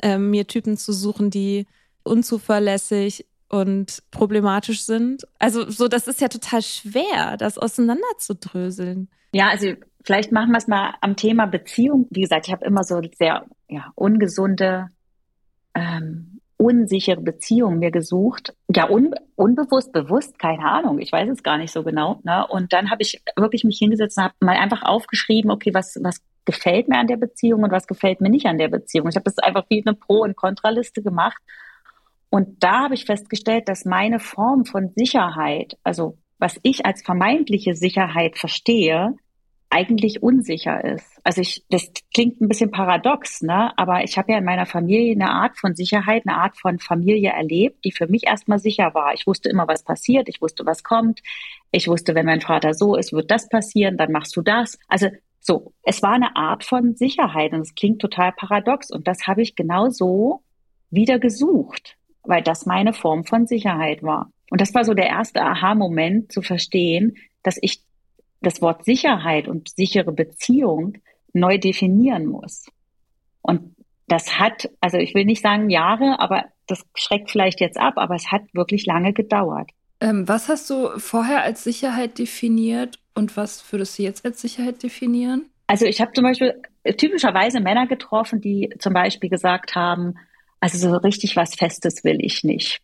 äh, mir Typen zu suchen, die unzuverlässig und problematisch sind? Also so, das ist ja total schwer, das auseinanderzudröseln. Ja, also vielleicht machen wir es mal am Thema Beziehung. Wie gesagt, ich habe immer so sehr ja, ungesunde, ähm, unsichere Beziehungen mir gesucht. Ja, un, unbewusst, bewusst, keine Ahnung. Ich weiß es gar nicht so genau. Ne? Und dann habe ich wirklich mich hingesetzt und habe mal einfach aufgeschrieben, okay, was, was gefällt mir an der Beziehung und was gefällt mir nicht an der Beziehung. Ich habe das einfach wie eine Pro- und Kontraliste gemacht. Und da habe ich festgestellt, dass meine Form von Sicherheit, also was ich als vermeintliche Sicherheit verstehe, eigentlich unsicher ist. Also ich, das klingt ein bisschen paradox, ne? Aber ich habe ja in meiner Familie eine Art von Sicherheit, eine Art von Familie erlebt, die für mich erstmal sicher war. Ich wusste immer, was passiert, ich wusste, was kommt. Ich wusste, wenn mein Vater so ist, wird das passieren, dann machst du das. Also so, es war eine Art von Sicherheit und es klingt total paradox. Und das habe ich genau so wieder gesucht, weil das meine Form von Sicherheit war. Und das war so der erste Aha-Moment zu verstehen, dass ich das Wort Sicherheit und sichere Beziehung neu definieren muss. Und das hat, also ich will nicht sagen Jahre, aber das schreckt vielleicht jetzt ab, aber es hat wirklich lange gedauert. Ähm, was hast du vorher als Sicherheit definiert und was würdest du jetzt als Sicherheit definieren? Also ich habe zum Beispiel typischerweise Männer getroffen, die zum Beispiel gesagt haben, also so richtig was Festes will ich nicht.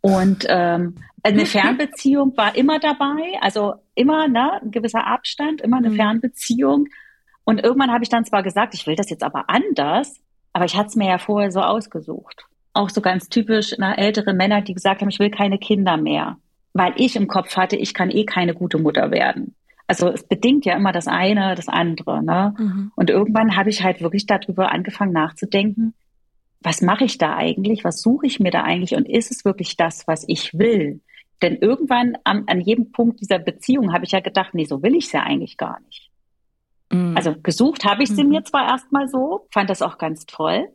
Und ähm, eine *laughs* Fernbeziehung war immer dabei, also immer ne, ein gewisser Abstand, immer eine mhm. Fernbeziehung. Und irgendwann habe ich dann zwar gesagt, ich will das jetzt aber anders, aber ich hatte es mir ja vorher so ausgesucht. Auch so ganz typisch ne, ältere Männer, die gesagt haben, ich will keine Kinder mehr, weil ich im Kopf hatte, ich kann eh keine gute Mutter werden. Also es bedingt ja immer das eine, das andere. Ne? Mhm. Und irgendwann habe ich halt wirklich darüber angefangen nachzudenken, was mache ich da eigentlich? Was suche ich mir da eigentlich? Und ist es wirklich das, was ich will? Denn irgendwann an, an jedem Punkt dieser Beziehung habe ich ja gedacht, nee, so will ich es ja eigentlich gar nicht. Mhm. Also gesucht habe ich sie mhm. mir zwar erstmal so, fand das auch ganz toll.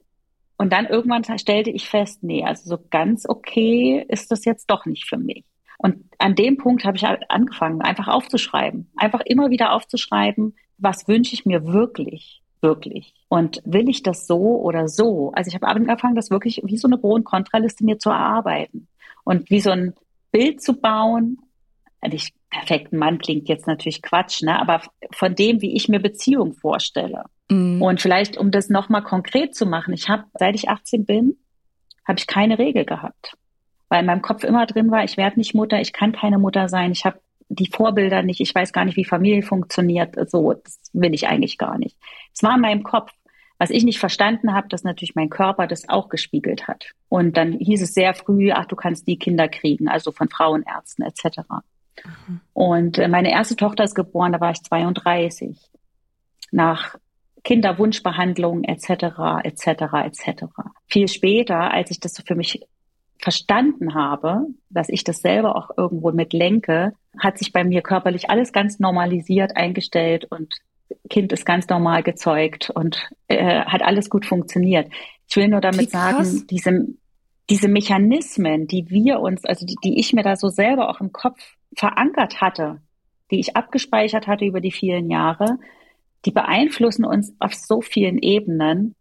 Und dann irgendwann stellte ich fest, nee, also so ganz okay ist das jetzt doch nicht für mich. Und an dem Punkt habe ich angefangen, einfach aufzuschreiben. Einfach immer wieder aufzuschreiben, was wünsche ich mir wirklich? Wirklich? Und will ich das so oder so? Also ich habe angefangen, das wirklich wie so eine Pro- und Kontraliste mir zu erarbeiten und wie so ein Bild zu bauen. Nicht perfekten Mann klingt jetzt natürlich Quatsch, ne? aber von dem, wie ich mir Beziehung vorstelle. Mhm. Und vielleicht, um das nochmal konkret zu machen, ich habe, seit ich 18 bin, habe ich keine Regel gehabt. Weil in meinem Kopf immer drin war, ich werde nicht Mutter, ich kann keine Mutter sein, ich habe die Vorbilder nicht, ich weiß gar nicht, wie Familie funktioniert, so, das will ich eigentlich gar nicht. Es war in meinem Kopf. Was ich nicht verstanden habe, dass natürlich mein Körper das auch gespiegelt hat. Und dann hieß es sehr früh, ach, du kannst die Kinder kriegen, also von Frauenärzten etc. Mhm. Und äh, meine erste Tochter ist geboren, da war ich 32. Nach Kinderwunschbehandlung etc. etc. etc. Viel später, als ich das so für mich verstanden habe, dass ich das selber auch irgendwo mit lenke, hat sich bei mir körperlich alles ganz normalisiert eingestellt und Kind ist ganz normal gezeugt und äh, hat alles gut funktioniert. Ich will nur damit sagen, diese, diese Mechanismen, die wir uns, also die, die ich mir da so selber auch im Kopf verankert hatte, die ich abgespeichert hatte über die vielen Jahre, die beeinflussen uns auf so vielen Ebenen.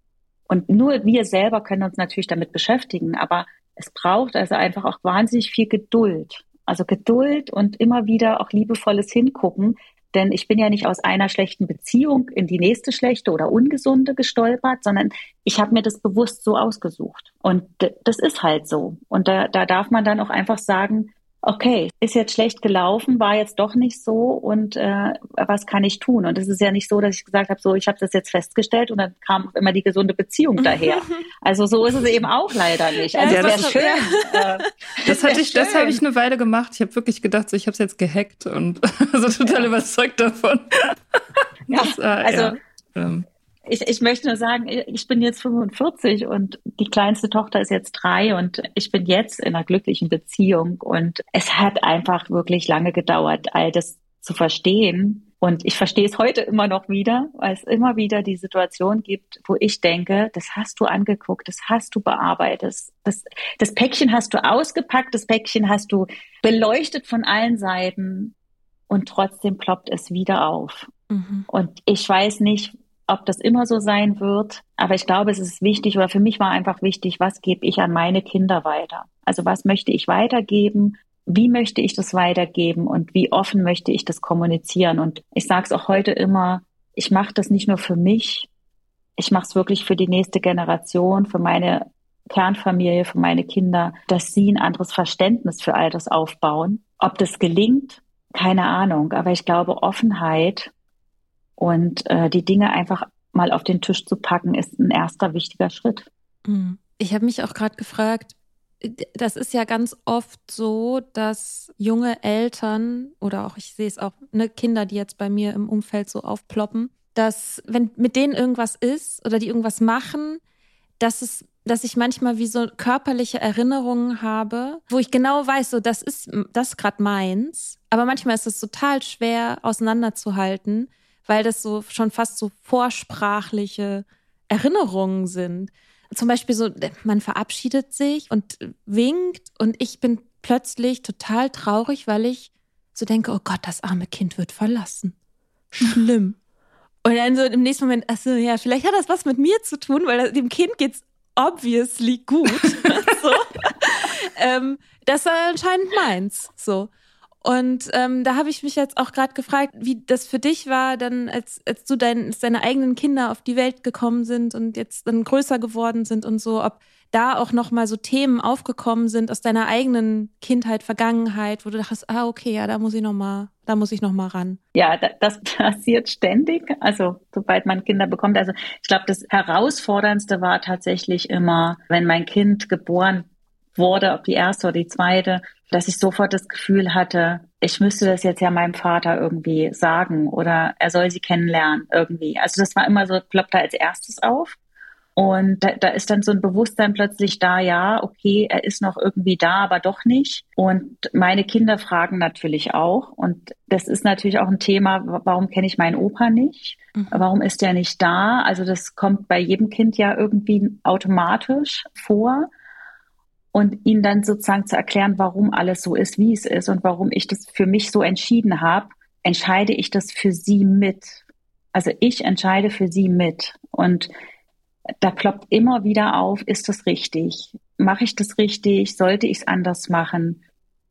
Und nur wir selber können uns natürlich damit beschäftigen, aber es braucht also einfach auch wahnsinnig viel Geduld. Also Geduld und immer wieder auch liebevolles Hingucken. Denn ich bin ja nicht aus einer schlechten Beziehung in die nächste schlechte oder ungesunde gestolpert, sondern ich habe mir das bewusst so ausgesucht. Und das ist halt so. Und da, da darf man dann auch einfach sagen, okay, ist jetzt schlecht gelaufen, war jetzt doch nicht so und äh, was kann ich tun? Und es ist ja nicht so, dass ich gesagt habe, so ich habe das jetzt festgestellt und dann kam immer die gesunde Beziehung daher. *laughs* Also so ist es eben auch leider nicht. Also ja, *laughs* das wäre schön. Äh, das hatte ich, das habe ich eine Weile gemacht. Ich habe wirklich gedacht, so, ich habe es jetzt gehackt und *laughs* so total ja. überzeugt davon. Das, äh, also ja, ähm, ich, ich möchte nur sagen, ich bin jetzt 45 und die kleinste Tochter ist jetzt drei und ich bin jetzt in einer glücklichen Beziehung und es hat einfach wirklich lange gedauert, all das zu verstehen. Und ich verstehe es heute immer noch wieder, weil es immer wieder die Situation gibt, wo ich denke, das hast du angeguckt, das hast du bearbeitet, das, das Päckchen hast du ausgepackt, das Päckchen hast du beleuchtet von allen Seiten und trotzdem ploppt es wieder auf. Mhm. Und ich weiß nicht, ob das immer so sein wird, aber ich glaube, es ist wichtig oder für mich war einfach wichtig, was gebe ich an meine Kinder weiter? Also was möchte ich weitergeben? Wie möchte ich das weitergeben und wie offen möchte ich das kommunizieren? Und ich sage es auch heute immer, ich mache das nicht nur für mich, ich mache es wirklich für die nächste Generation, für meine Kernfamilie, für meine Kinder, dass sie ein anderes Verständnis für all das aufbauen. Ob das gelingt, keine Ahnung, aber ich glaube, Offenheit und äh, die Dinge einfach mal auf den Tisch zu packen, ist ein erster wichtiger Schritt. Hm. Ich habe mich auch gerade gefragt, das ist ja ganz oft so, dass junge Eltern oder auch ich sehe es auch, ne, Kinder, die jetzt bei mir im Umfeld so aufploppen, dass wenn mit denen irgendwas ist oder die irgendwas machen, dass es dass ich manchmal wie so körperliche Erinnerungen habe, wo ich genau weiß, so das ist das gerade meins, aber manchmal ist es total schwer auseinanderzuhalten weil das so schon fast so vorsprachliche Erinnerungen sind. Zum Beispiel so, man verabschiedet sich und winkt und ich bin plötzlich total traurig, weil ich so denke, oh Gott, das arme Kind wird verlassen. Schlimm. *laughs* Und dann so im nächsten Moment, achso, ja, vielleicht hat das was mit mir zu tun, weil dem Kind geht's obviously gut. *laughs* so. *laughs* ähm, das war anscheinend meins. So. Und ähm, da habe ich mich jetzt auch gerade gefragt, wie das für dich war, dann als, als du dein, als deine eigenen Kinder auf die Welt gekommen sind und jetzt dann größer geworden sind und so, ob da auch noch mal so Themen aufgekommen sind aus deiner eigenen Kindheit, Vergangenheit, wo du dachtest, ah okay, ja, da muss ich noch mal, da muss ich noch mal ran. Ja, das *laughs* passiert ständig. Also sobald man Kinder bekommt. Also ich glaube, das herausforderndste war tatsächlich immer, wenn mein Kind geboren wurde, ob die erste oder die zweite, dass ich sofort das Gefühl hatte, ich müsste das jetzt ja meinem Vater irgendwie sagen oder er soll sie kennenlernen irgendwie. Also das war immer so, ploppt da als erstes auf. Und da, da ist dann so ein Bewusstsein plötzlich da, ja, okay, er ist noch irgendwie da, aber doch nicht. Und meine Kinder fragen natürlich auch. Und das ist natürlich auch ein Thema, warum kenne ich meinen Opa nicht? Mhm. Warum ist der nicht da? Also das kommt bei jedem Kind ja irgendwie automatisch vor und ihnen dann sozusagen zu erklären, warum alles so ist, wie es ist und warum ich das für mich so entschieden habe, entscheide ich das für sie mit. Also ich entscheide für sie mit. Und da ploppt immer wieder auf, ist das richtig? Mache ich das richtig? Sollte ich es anders machen?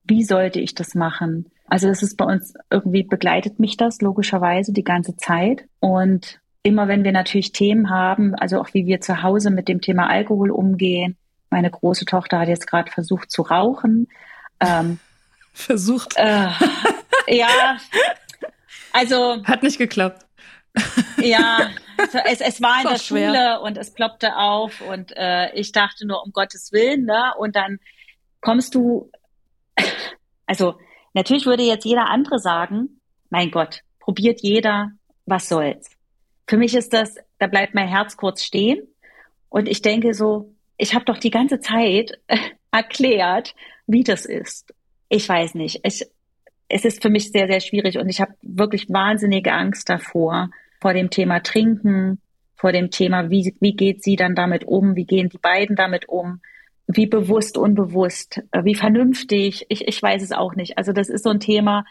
Wie sollte ich das machen? Also das ist bei uns irgendwie begleitet mich das logischerweise die ganze Zeit. Und immer wenn wir natürlich Themen haben, also auch wie wir zu Hause mit dem Thema Alkohol umgehen, meine große Tochter hat jetzt gerade versucht zu rauchen. Ähm, *laughs* versucht. Äh, ja, also. Hat nicht geklappt. Ja, *laughs* es, es war in der schwer. Schule und es ploppte auf und äh, ich dachte nur, um Gottes Willen, ne? Und dann kommst du, *laughs* also natürlich würde jetzt jeder andere sagen, mein Gott, probiert jeder, was soll's. Für mich ist das, da bleibt mein Herz kurz stehen und ich denke so, ich habe doch die ganze Zeit *laughs* erklärt, wie das ist. Ich weiß nicht. Ich, es ist für mich sehr, sehr schwierig und ich habe wirklich wahnsinnige Angst davor, vor dem Thema Trinken, vor dem Thema, wie, wie geht sie dann damit um, wie gehen die beiden damit um, wie bewusst, unbewusst, wie vernünftig, ich, ich weiß es auch nicht. Also das ist so ein Thema,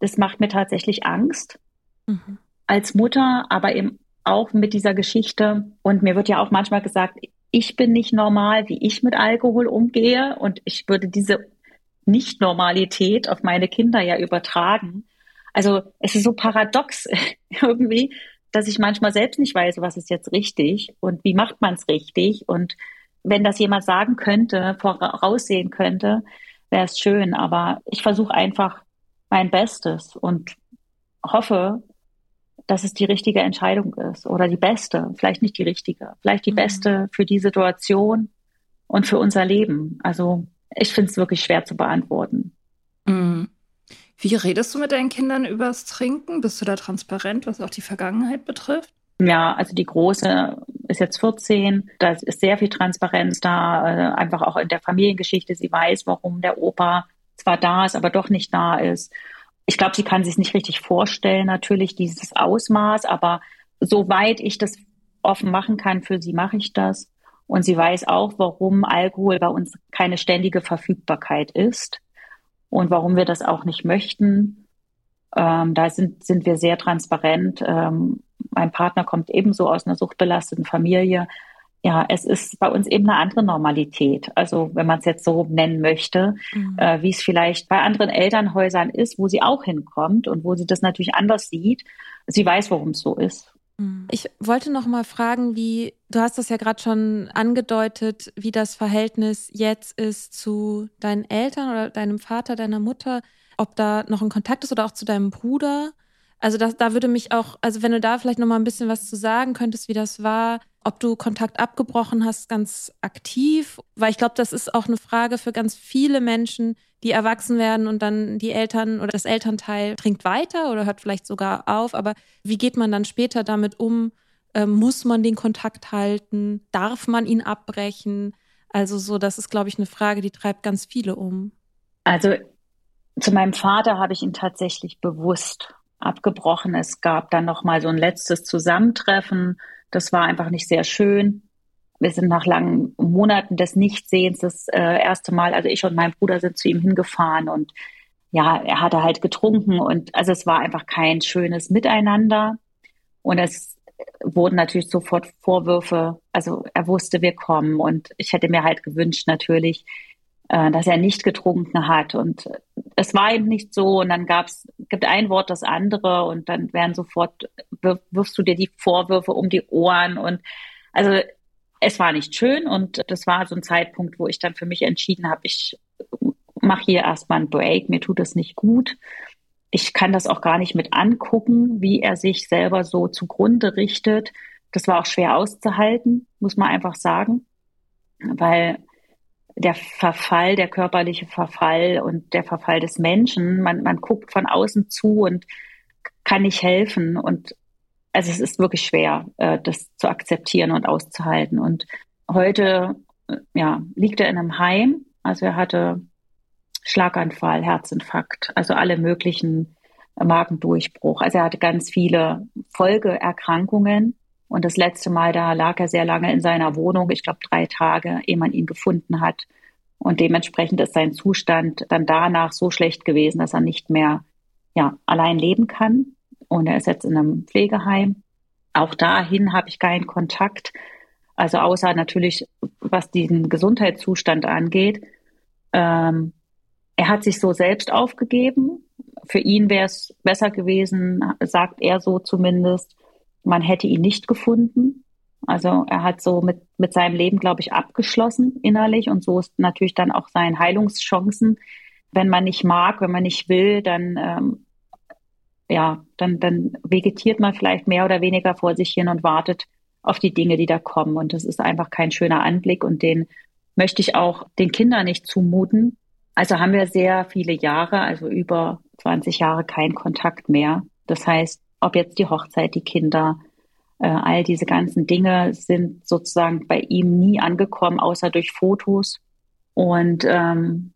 das macht mir tatsächlich Angst. Mhm. Als Mutter, aber eben auch mit dieser Geschichte. Und mir wird ja auch manchmal gesagt, ich bin nicht normal, wie ich mit Alkohol umgehe und ich würde diese Nicht-Normalität auf meine Kinder ja übertragen. Also es ist so paradox *laughs* irgendwie, dass ich manchmal selbst nicht weiß, was ist jetzt richtig und wie macht man es richtig. Und wenn das jemand sagen könnte, voraussehen könnte, wäre es schön. Aber ich versuche einfach mein Bestes und hoffe, dass es die richtige Entscheidung ist oder die beste, vielleicht nicht die richtige, vielleicht die mhm. beste für die Situation und für unser Leben. Also ich finde es wirklich schwer zu beantworten. Mhm. Wie redest du mit deinen Kindern übers Trinken? Bist du da transparent, was auch die Vergangenheit betrifft? Ja, also die Große ist jetzt 14. Da ist sehr viel Transparenz da, äh, einfach auch in der Familiengeschichte. Sie weiß, warum der Opa zwar da ist, aber doch nicht da ist. Ich glaube, sie kann sich nicht richtig vorstellen, natürlich dieses Ausmaß, aber soweit ich das offen machen kann für sie, mache ich das. Und sie weiß auch, warum Alkohol bei uns keine ständige Verfügbarkeit ist und warum wir das auch nicht möchten. Ähm, da sind, sind wir sehr transparent. Ähm, mein Partner kommt ebenso aus einer suchtbelasteten Familie. Ja, es ist bei uns eben eine andere Normalität. Also wenn man es jetzt so nennen möchte, mhm. äh, wie es vielleicht bei anderen Elternhäusern ist, wo sie auch hinkommt und wo sie das natürlich anders sieht. Sie weiß, warum es so ist. Mhm. Ich wollte noch mal fragen, wie du hast das ja gerade schon angedeutet, wie das Verhältnis jetzt ist zu deinen Eltern oder deinem Vater, deiner Mutter, ob da noch ein Kontakt ist oder auch zu deinem Bruder. Also das, da würde mich auch, also wenn du da vielleicht noch mal ein bisschen was zu sagen könntest, wie das war, ob du Kontakt abgebrochen hast, ganz aktiv, weil ich glaube, das ist auch eine Frage für ganz viele Menschen, die erwachsen werden und dann die Eltern oder das Elternteil trinkt weiter oder hört vielleicht sogar auf. Aber wie geht man dann später damit um? Ähm, muss man den Kontakt halten? Darf man ihn abbrechen? Also so, das ist, glaube ich, eine Frage, die treibt ganz viele um. Also zu meinem Vater habe ich ihn tatsächlich bewusst abgebrochen. Es gab dann noch mal so ein letztes Zusammentreffen. Das war einfach nicht sehr schön. Wir sind nach langen Monaten des Nichtsehens das äh, erste Mal, also ich und mein Bruder sind zu ihm hingefahren und ja, er hatte halt getrunken und also es war einfach kein schönes Miteinander. Und es wurden natürlich sofort Vorwürfe, also er wusste, wir kommen und ich hätte mir halt gewünscht natürlich, äh, dass er nicht getrunken hat. Und es war eben nicht so. Und dann gab's, gibt ein Wort das andere und dann werden sofort, wirfst du dir die Vorwürfe um die Ohren. Und also es war nicht schön. Und das war so ein Zeitpunkt, wo ich dann für mich entschieden habe, ich mache hier erstmal einen Break, mir tut es nicht gut. Ich kann das auch gar nicht mit angucken, wie er sich selber so zugrunde richtet. Das war auch schwer auszuhalten, muss man einfach sagen, weil der Verfall, der körperliche Verfall und der Verfall des Menschen. Man, man guckt von außen zu und kann nicht helfen. Und also es ist wirklich schwer, äh, das zu akzeptieren und auszuhalten. Und heute, äh, ja, liegt er in einem Heim. Also er hatte Schlaganfall, Herzinfarkt, also alle möglichen Magendurchbruch. Also er hatte ganz viele Folgeerkrankungen. Und das letzte Mal, da lag er sehr lange in seiner Wohnung, ich glaube drei Tage, ehe man ihn gefunden hat. Und dementsprechend ist sein Zustand dann danach so schlecht gewesen, dass er nicht mehr ja, allein leben kann. Und er ist jetzt in einem Pflegeheim. Auch dahin habe ich keinen Kontakt. Also außer natürlich, was diesen Gesundheitszustand angeht. Ähm, er hat sich so selbst aufgegeben. Für ihn wäre es besser gewesen, sagt er so zumindest, man hätte ihn nicht gefunden. Also er hat so mit, mit seinem Leben, glaube ich, abgeschlossen innerlich und so ist natürlich dann auch seine Heilungschancen. Wenn man nicht mag, wenn man nicht will, dann ähm, ja, dann, dann vegetiert man vielleicht mehr oder weniger vor sich hin und wartet auf die Dinge, die da kommen. Und das ist einfach kein schöner Anblick und den möchte ich auch den Kindern nicht zumuten. Also haben wir sehr viele Jahre, also über 20 Jahre keinen Kontakt mehr. Das heißt, ob jetzt die Hochzeit, die Kinder, äh, all diese ganzen Dinge sind sozusagen bei ihm nie angekommen, außer durch Fotos. Und ähm,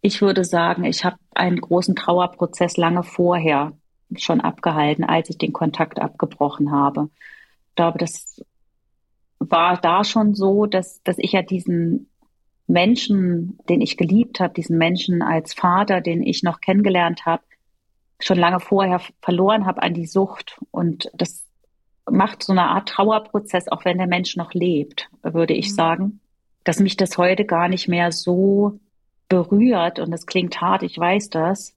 ich würde sagen, ich habe einen großen Trauerprozess lange vorher schon abgehalten, als ich den Kontakt abgebrochen habe. Ich glaube, das war da schon so, dass, dass ich ja diesen Menschen, den ich geliebt habe, diesen Menschen als Vater, den ich noch kennengelernt habe, schon lange vorher verloren habe an die Sucht. Und das macht so eine Art Trauerprozess, auch wenn der Mensch noch lebt, würde ich mhm. sagen, dass mich das heute gar nicht mehr so berührt. Und das klingt hart, ich weiß das.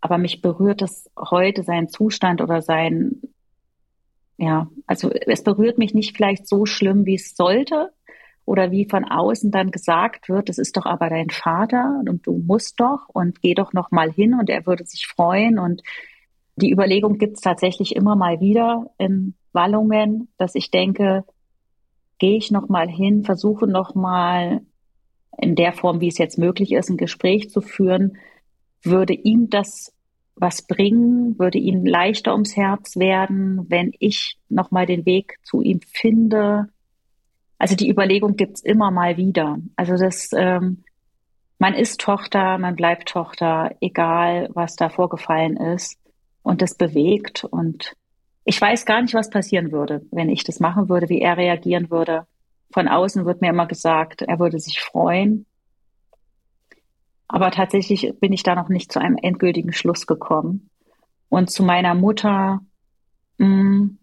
Aber mich berührt das heute, sein Zustand oder sein, ja, also es berührt mich nicht vielleicht so schlimm, wie es sollte oder wie von außen dann gesagt wird, das ist doch aber dein Vater und du musst doch und geh doch noch mal hin und er würde sich freuen. Und die Überlegung gibt es tatsächlich immer mal wieder in Wallungen, dass ich denke, gehe ich noch mal hin, versuche noch mal in der Form, wie es jetzt möglich ist, ein Gespräch zu führen, würde ihm das was bringen, würde ihm leichter ums Herz werden, wenn ich noch mal den Weg zu ihm finde. Also die Überlegung gibt's immer mal wieder. Also das, ähm, man ist Tochter, man bleibt Tochter, egal was da vorgefallen ist. Und das bewegt. Und ich weiß gar nicht, was passieren würde, wenn ich das machen würde, wie er reagieren würde. Von außen wird mir immer gesagt, er würde sich freuen. Aber tatsächlich bin ich da noch nicht zu einem endgültigen Schluss gekommen. Und zu meiner Mutter mh, mm,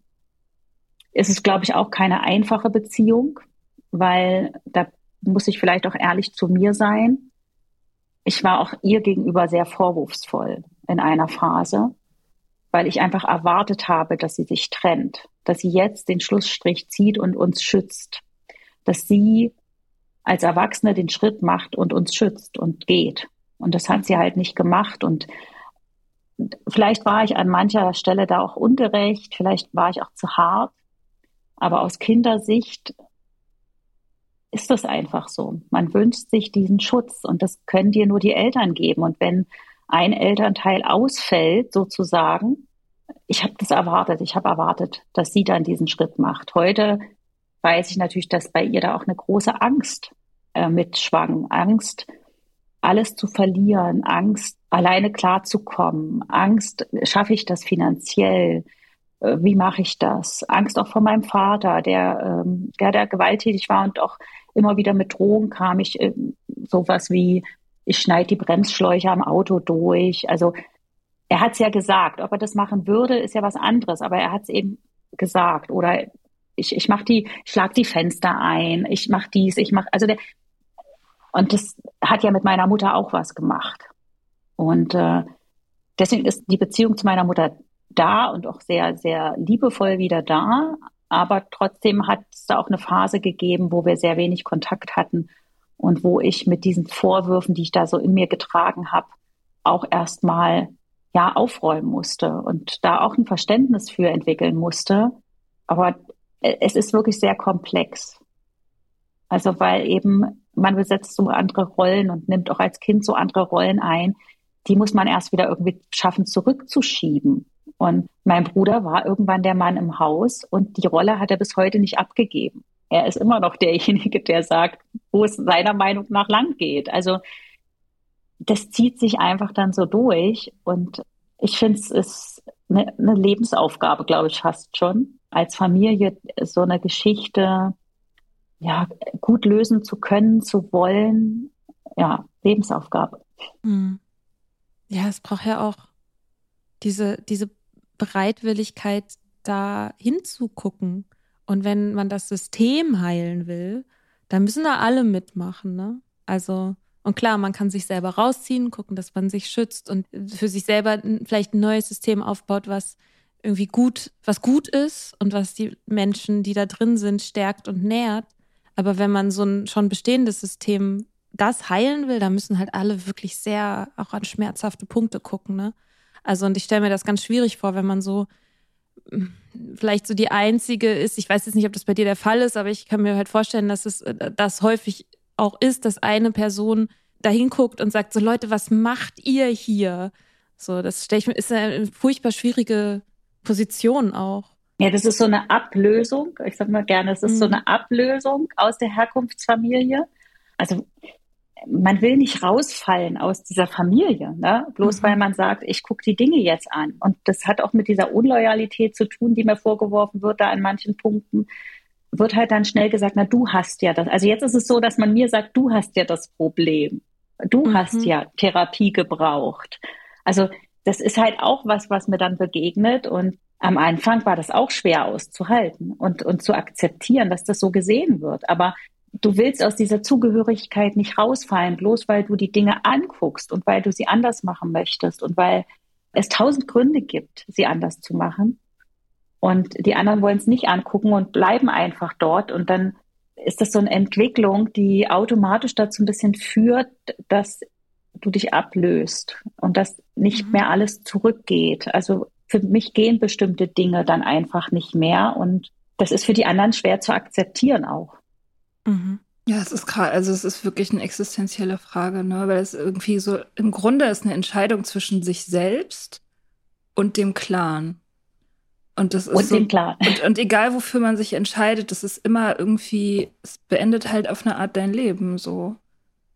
ist es, glaube ich, auch keine einfache Beziehung, weil da muss ich vielleicht auch ehrlich zu mir sein. Ich war auch ihr gegenüber sehr vorwurfsvoll in einer Phase, weil ich einfach erwartet habe, dass sie sich trennt, dass sie jetzt den Schlussstrich zieht und uns schützt, dass sie als Erwachsene den Schritt macht und uns schützt und geht. Und das hat sie halt nicht gemacht. Und vielleicht war ich an mancher Stelle da auch ungerecht, vielleicht war ich auch zu hart. Aber aus Kindersicht ist das einfach so. Man wünscht sich diesen Schutz und das können dir nur die Eltern geben. Und wenn ein Elternteil ausfällt, sozusagen, ich habe das erwartet, ich habe erwartet, dass sie dann diesen Schritt macht. Heute weiß ich natürlich, dass bei ihr da auch eine große Angst äh, mitschwang. Angst, alles zu verlieren, Angst, alleine klarzukommen, Angst, schaffe ich das finanziell, wie mache ich das? Angst auch vor meinem Vater, der, ähm, der, der gewalttätig war und auch immer wieder mit Drohungen kam. Ich äh, sowas wie, ich schneide die Bremsschläuche am Auto durch. Also er hat es ja gesagt. Ob er das machen würde, ist ja was anderes, aber er hat es eben gesagt. Oder ich, ich mach die, schlag die Fenster ein, ich mach dies, ich mach, also der, und das hat ja mit meiner Mutter auch was gemacht. Und äh, deswegen ist die Beziehung zu meiner Mutter da und auch sehr, sehr liebevoll wieder da. Aber trotzdem hat es da auch eine Phase gegeben, wo wir sehr wenig Kontakt hatten und wo ich mit diesen Vorwürfen, die ich da so in mir getragen habe, auch erstmal ja aufräumen musste und da auch ein Verständnis für entwickeln musste. Aber es ist wirklich sehr komplex. Also weil eben man besetzt so andere Rollen und nimmt auch als Kind so andere Rollen ein, die muss man erst wieder irgendwie schaffen zurückzuschieben. Und mein Bruder war irgendwann der Mann im Haus und die Rolle hat er bis heute nicht abgegeben. Er ist immer noch derjenige, der sagt, wo es seiner Meinung nach lang geht. Also das zieht sich einfach dann so durch und ich finde es ist eine, eine Lebensaufgabe, glaube ich, fast schon, als Familie so eine Geschichte ja, gut lösen zu können, zu wollen. Ja, Lebensaufgabe. Hm. Ja, es braucht ja auch diese, diese Bereitwilligkeit, da hinzugucken. Und wenn man das System heilen will, dann müssen da alle mitmachen, ne? Also, und klar, man kann sich selber rausziehen, gucken, dass man sich schützt und für sich selber vielleicht ein neues System aufbaut, was irgendwie gut, was gut ist und was die Menschen, die da drin sind, stärkt und nährt. Aber wenn man so ein schon bestehendes System das heilen will, dann müssen halt alle wirklich sehr auch an schmerzhafte Punkte gucken. Ne? Also, und ich stelle mir das ganz schwierig vor, wenn man so vielleicht so die einzige ist, ich weiß jetzt nicht, ob das bei dir der Fall ist, aber ich kann mir halt vorstellen, dass es das häufig auch ist, dass eine Person dahin guckt und sagt, so Leute, was macht ihr hier? So, das stelle ich mir, ist eine furchtbar schwierige Position auch. Ja, das ist so eine Ablösung. Ich sage mal gerne, es ist mhm. so eine Ablösung aus der Herkunftsfamilie. Also man will nicht rausfallen aus dieser Familie, ne? bloß mhm. weil man sagt, ich gucke die Dinge jetzt an. Und das hat auch mit dieser Unloyalität zu tun, die mir vorgeworfen wird, da an manchen Punkten wird halt dann schnell gesagt, na du hast ja das. Also jetzt ist es so, dass man mir sagt, du hast ja das Problem. Du mhm. hast ja Therapie gebraucht. Also das ist halt auch was, was mir dann begegnet. Und am Anfang war das auch schwer auszuhalten und, und zu akzeptieren, dass das so gesehen wird. Aber du willst aus dieser Zugehörigkeit nicht rausfallen, bloß weil du die Dinge anguckst und weil du sie anders machen möchtest und weil es tausend Gründe gibt, sie anders zu machen. Und die anderen wollen es nicht angucken und bleiben einfach dort. Und dann ist das so eine Entwicklung, die automatisch dazu ein bisschen führt, dass du dich ablöst und dass nicht mhm. mehr alles zurückgeht. Also für mich gehen bestimmte Dinge dann einfach nicht mehr und das ist für die anderen schwer zu akzeptieren auch. Mhm. Ja, es ist gerade, also es ist wirklich eine existenzielle Frage, ne? Weil es irgendwie so, im Grunde ist eine Entscheidung zwischen sich selbst und dem Clan. Und das ist und so, dem Clan. Und, und egal wofür man sich entscheidet, das ist immer irgendwie, es beendet halt auf eine Art dein Leben so.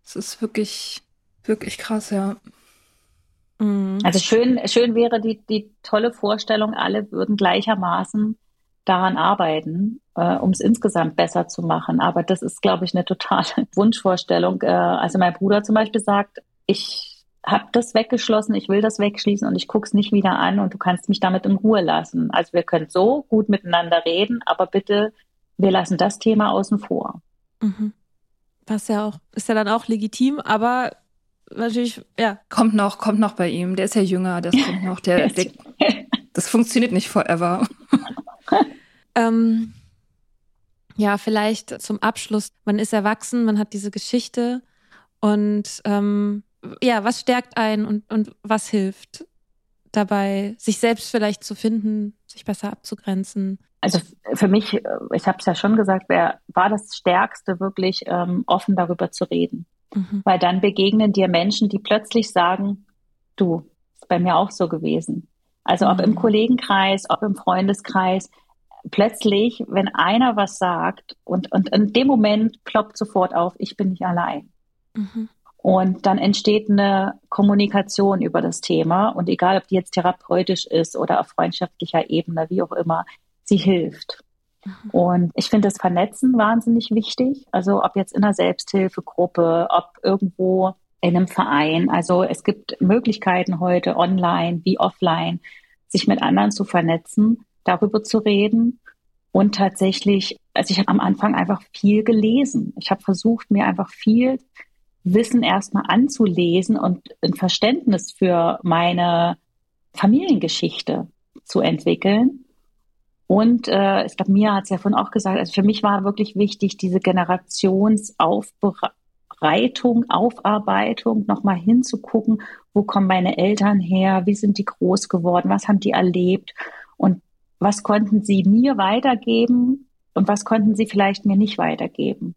Es ist wirklich, wirklich krass, ja. Mhm. Also schön, schön wäre die, die tolle Vorstellung, alle würden gleichermaßen daran arbeiten, äh, um es insgesamt besser zu machen. Aber das ist, glaube ich, eine totale *laughs* Wunschvorstellung. Äh, also mein Bruder zum Beispiel sagt, ich habe das weggeschlossen, ich will das wegschließen und ich gucke es nicht wieder an und du kannst mich damit in Ruhe lassen. Also wir können so gut miteinander reden, aber bitte, wir lassen das Thema außen vor. Mhm. Was ja auch, ist ja dann auch legitim, aber natürlich, ja. Kommt noch, kommt noch bei ihm. Der ist ja jünger, das kommt noch. Der, *laughs* der, das funktioniert nicht forever. ähm, ja, vielleicht zum Abschluss. Man ist erwachsen, man hat diese Geschichte und ähm, ja, was stärkt einen und, und was hilft dabei, sich selbst vielleicht zu finden, sich besser abzugrenzen? Also für mich, ich habe es ja schon gesagt, wär, war das Stärkste wirklich ähm, offen darüber zu reden. Mhm. Weil dann begegnen dir Menschen, die plötzlich sagen, du, ist bei mir auch so gewesen. Also ob im mhm. Kollegenkreis, ob im Freundeskreis, plötzlich, wenn einer was sagt und, und in dem Moment ploppt sofort auf, ich bin nicht allein. Mhm. Und dann entsteht eine Kommunikation über das Thema. Und egal, ob die jetzt therapeutisch ist oder auf freundschaftlicher Ebene, wie auch immer, sie hilft. Mhm. Und ich finde das Vernetzen wahnsinnig wichtig. Also ob jetzt in einer Selbsthilfegruppe, ob irgendwo in einem Verein. Also es gibt Möglichkeiten heute online wie offline, sich mit anderen zu vernetzen, darüber zu reden. Und tatsächlich, also ich habe am Anfang einfach viel gelesen. Ich habe versucht, mir einfach viel Wissen erstmal anzulesen und ein Verständnis für meine Familiengeschichte zu entwickeln. Und äh, ich glaube, Mia hat es ja vorhin auch gesagt, also für mich war wirklich wichtig, diese Generationsaufbereitung Aufarbeitung, nochmal hinzugucken, wo kommen meine Eltern her, wie sind die groß geworden, was haben die erlebt? Und was konnten sie mir weitergeben und was konnten sie vielleicht mir nicht weitergeben.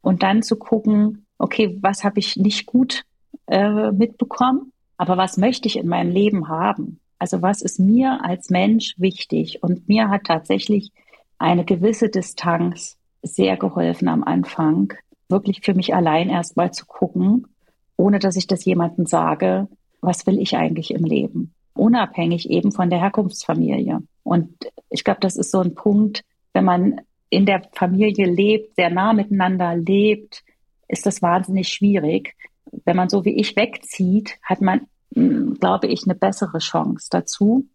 Und dann zu gucken, okay, was habe ich nicht gut äh, mitbekommen, aber was möchte ich in meinem Leben haben? Also was ist mir als Mensch wichtig? Und mir hat tatsächlich eine gewisse Distanz sehr geholfen am Anfang, wirklich für mich allein erstmal zu gucken, ohne dass ich das jemandem sage, was will ich eigentlich im Leben? Unabhängig eben von der Herkunftsfamilie. Und ich glaube, das ist so ein Punkt, wenn man in der Familie lebt, sehr nah miteinander lebt, ist das wahnsinnig schwierig. Wenn man so wie ich wegzieht, hat man, hm, glaube ich, eine bessere Chance dazu.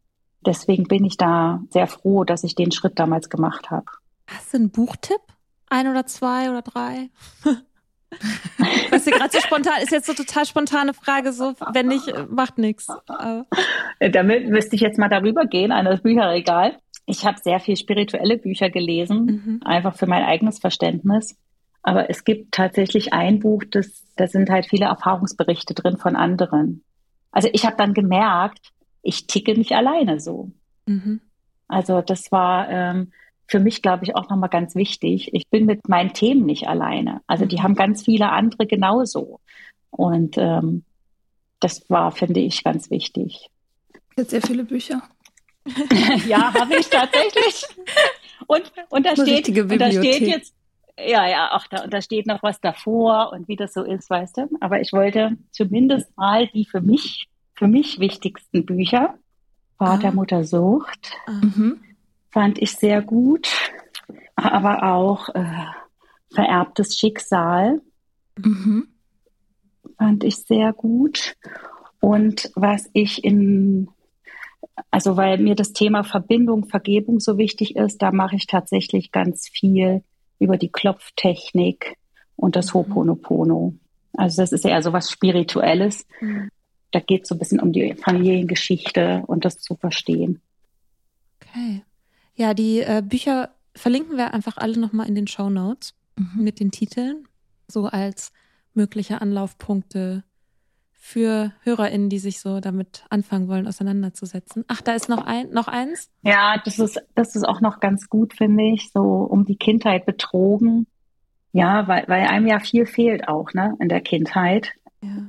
Deswegen bin ich da sehr froh, dass ich den Schritt damals gemacht habe. Hast du einen Buchtipp? Ein oder zwei oder drei? *laughs* Was dir gerade so spontan ist jetzt so total spontane Frage, so wenn nicht, macht nichts. Damit müsste ich jetzt mal darüber gehen, an das Bücherregal. Ich habe sehr viel spirituelle Bücher gelesen, mhm. einfach für mein eigenes Verständnis. Aber es gibt tatsächlich ein Buch, das, da sind halt viele Erfahrungsberichte drin von anderen. Also ich habe dann gemerkt, ich ticke nicht alleine so. Mhm. Also das war ähm, für mich, glaube ich, auch nochmal ganz wichtig. Ich bin mit meinen Themen nicht alleine. Also die mhm. haben ganz viele andere genauso. Und ähm, das war, finde ich, ganz wichtig. Jetzt sehr viele Bücher. *laughs* ja, habe ich tatsächlich. Und, und, da steht, und da steht jetzt, ja, ja, ach, da, und da steht noch was davor und wie das so ist, weißt du. Aber ich wollte zumindest mal die für mich, für mich wichtigsten Bücher, Vater, ah. Mutter, Sucht, mhm fand ich sehr gut, aber auch äh, vererbtes Schicksal mhm. fand ich sehr gut. Und was ich in, also weil mir das Thema Verbindung, Vergebung so wichtig ist, da mache ich tatsächlich ganz viel über die Klopftechnik und das mhm. Ho'oponopono. Also das ist eher so was Spirituelles. Mhm. Da geht es so ein bisschen um die Familiengeschichte und das zu verstehen. Okay. Ja, die äh, Bücher verlinken wir einfach alle nochmal in den Show Notes. mhm. mit den Titeln, so als mögliche Anlaufpunkte für HörerInnen, die sich so damit anfangen wollen, auseinanderzusetzen. Ach, da ist noch ein, noch eins? Ja, das ist, das ist auch noch ganz gut, finde ich, so um die Kindheit betrogen. Ja, weil, weil einem ja viel fehlt auch, ne, in der Kindheit. Ja.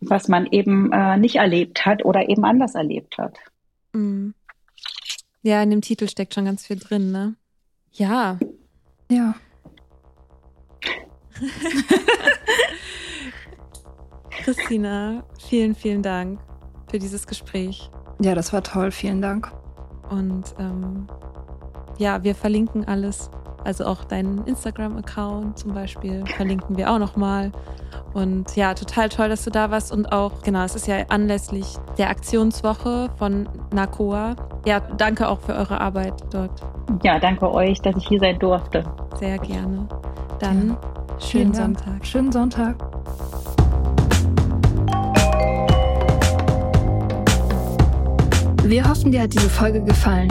Was man eben äh, nicht erlebt hat oder eben anders erlebt hat. Mhm. Ja, in dem Titel steckt schon ganz viel drin, ne? Ja. Ja. *laughs* Christina, vielen, vielen Dank für dieses Gespräch. Ja, das war toll. Vielen Dank. Und ähm, ja, wir verlinken alles. Also auch deinen Instagram-Account zum Beispiel verlinken wir auch nochmal. Und ja, total toll, dass du da warst. Und auch, genau, es ist ja anlässlich der Aktionswoche von NACOA. Ja, danke auch für eure Arbeit dort. Ja, danke euch, dass ich hier sein durfte. Sehr gerne. Dann ja. schönen Sonntag. Schönen Sonntag. Wir hoffen, dir hat diese Folge gefallen.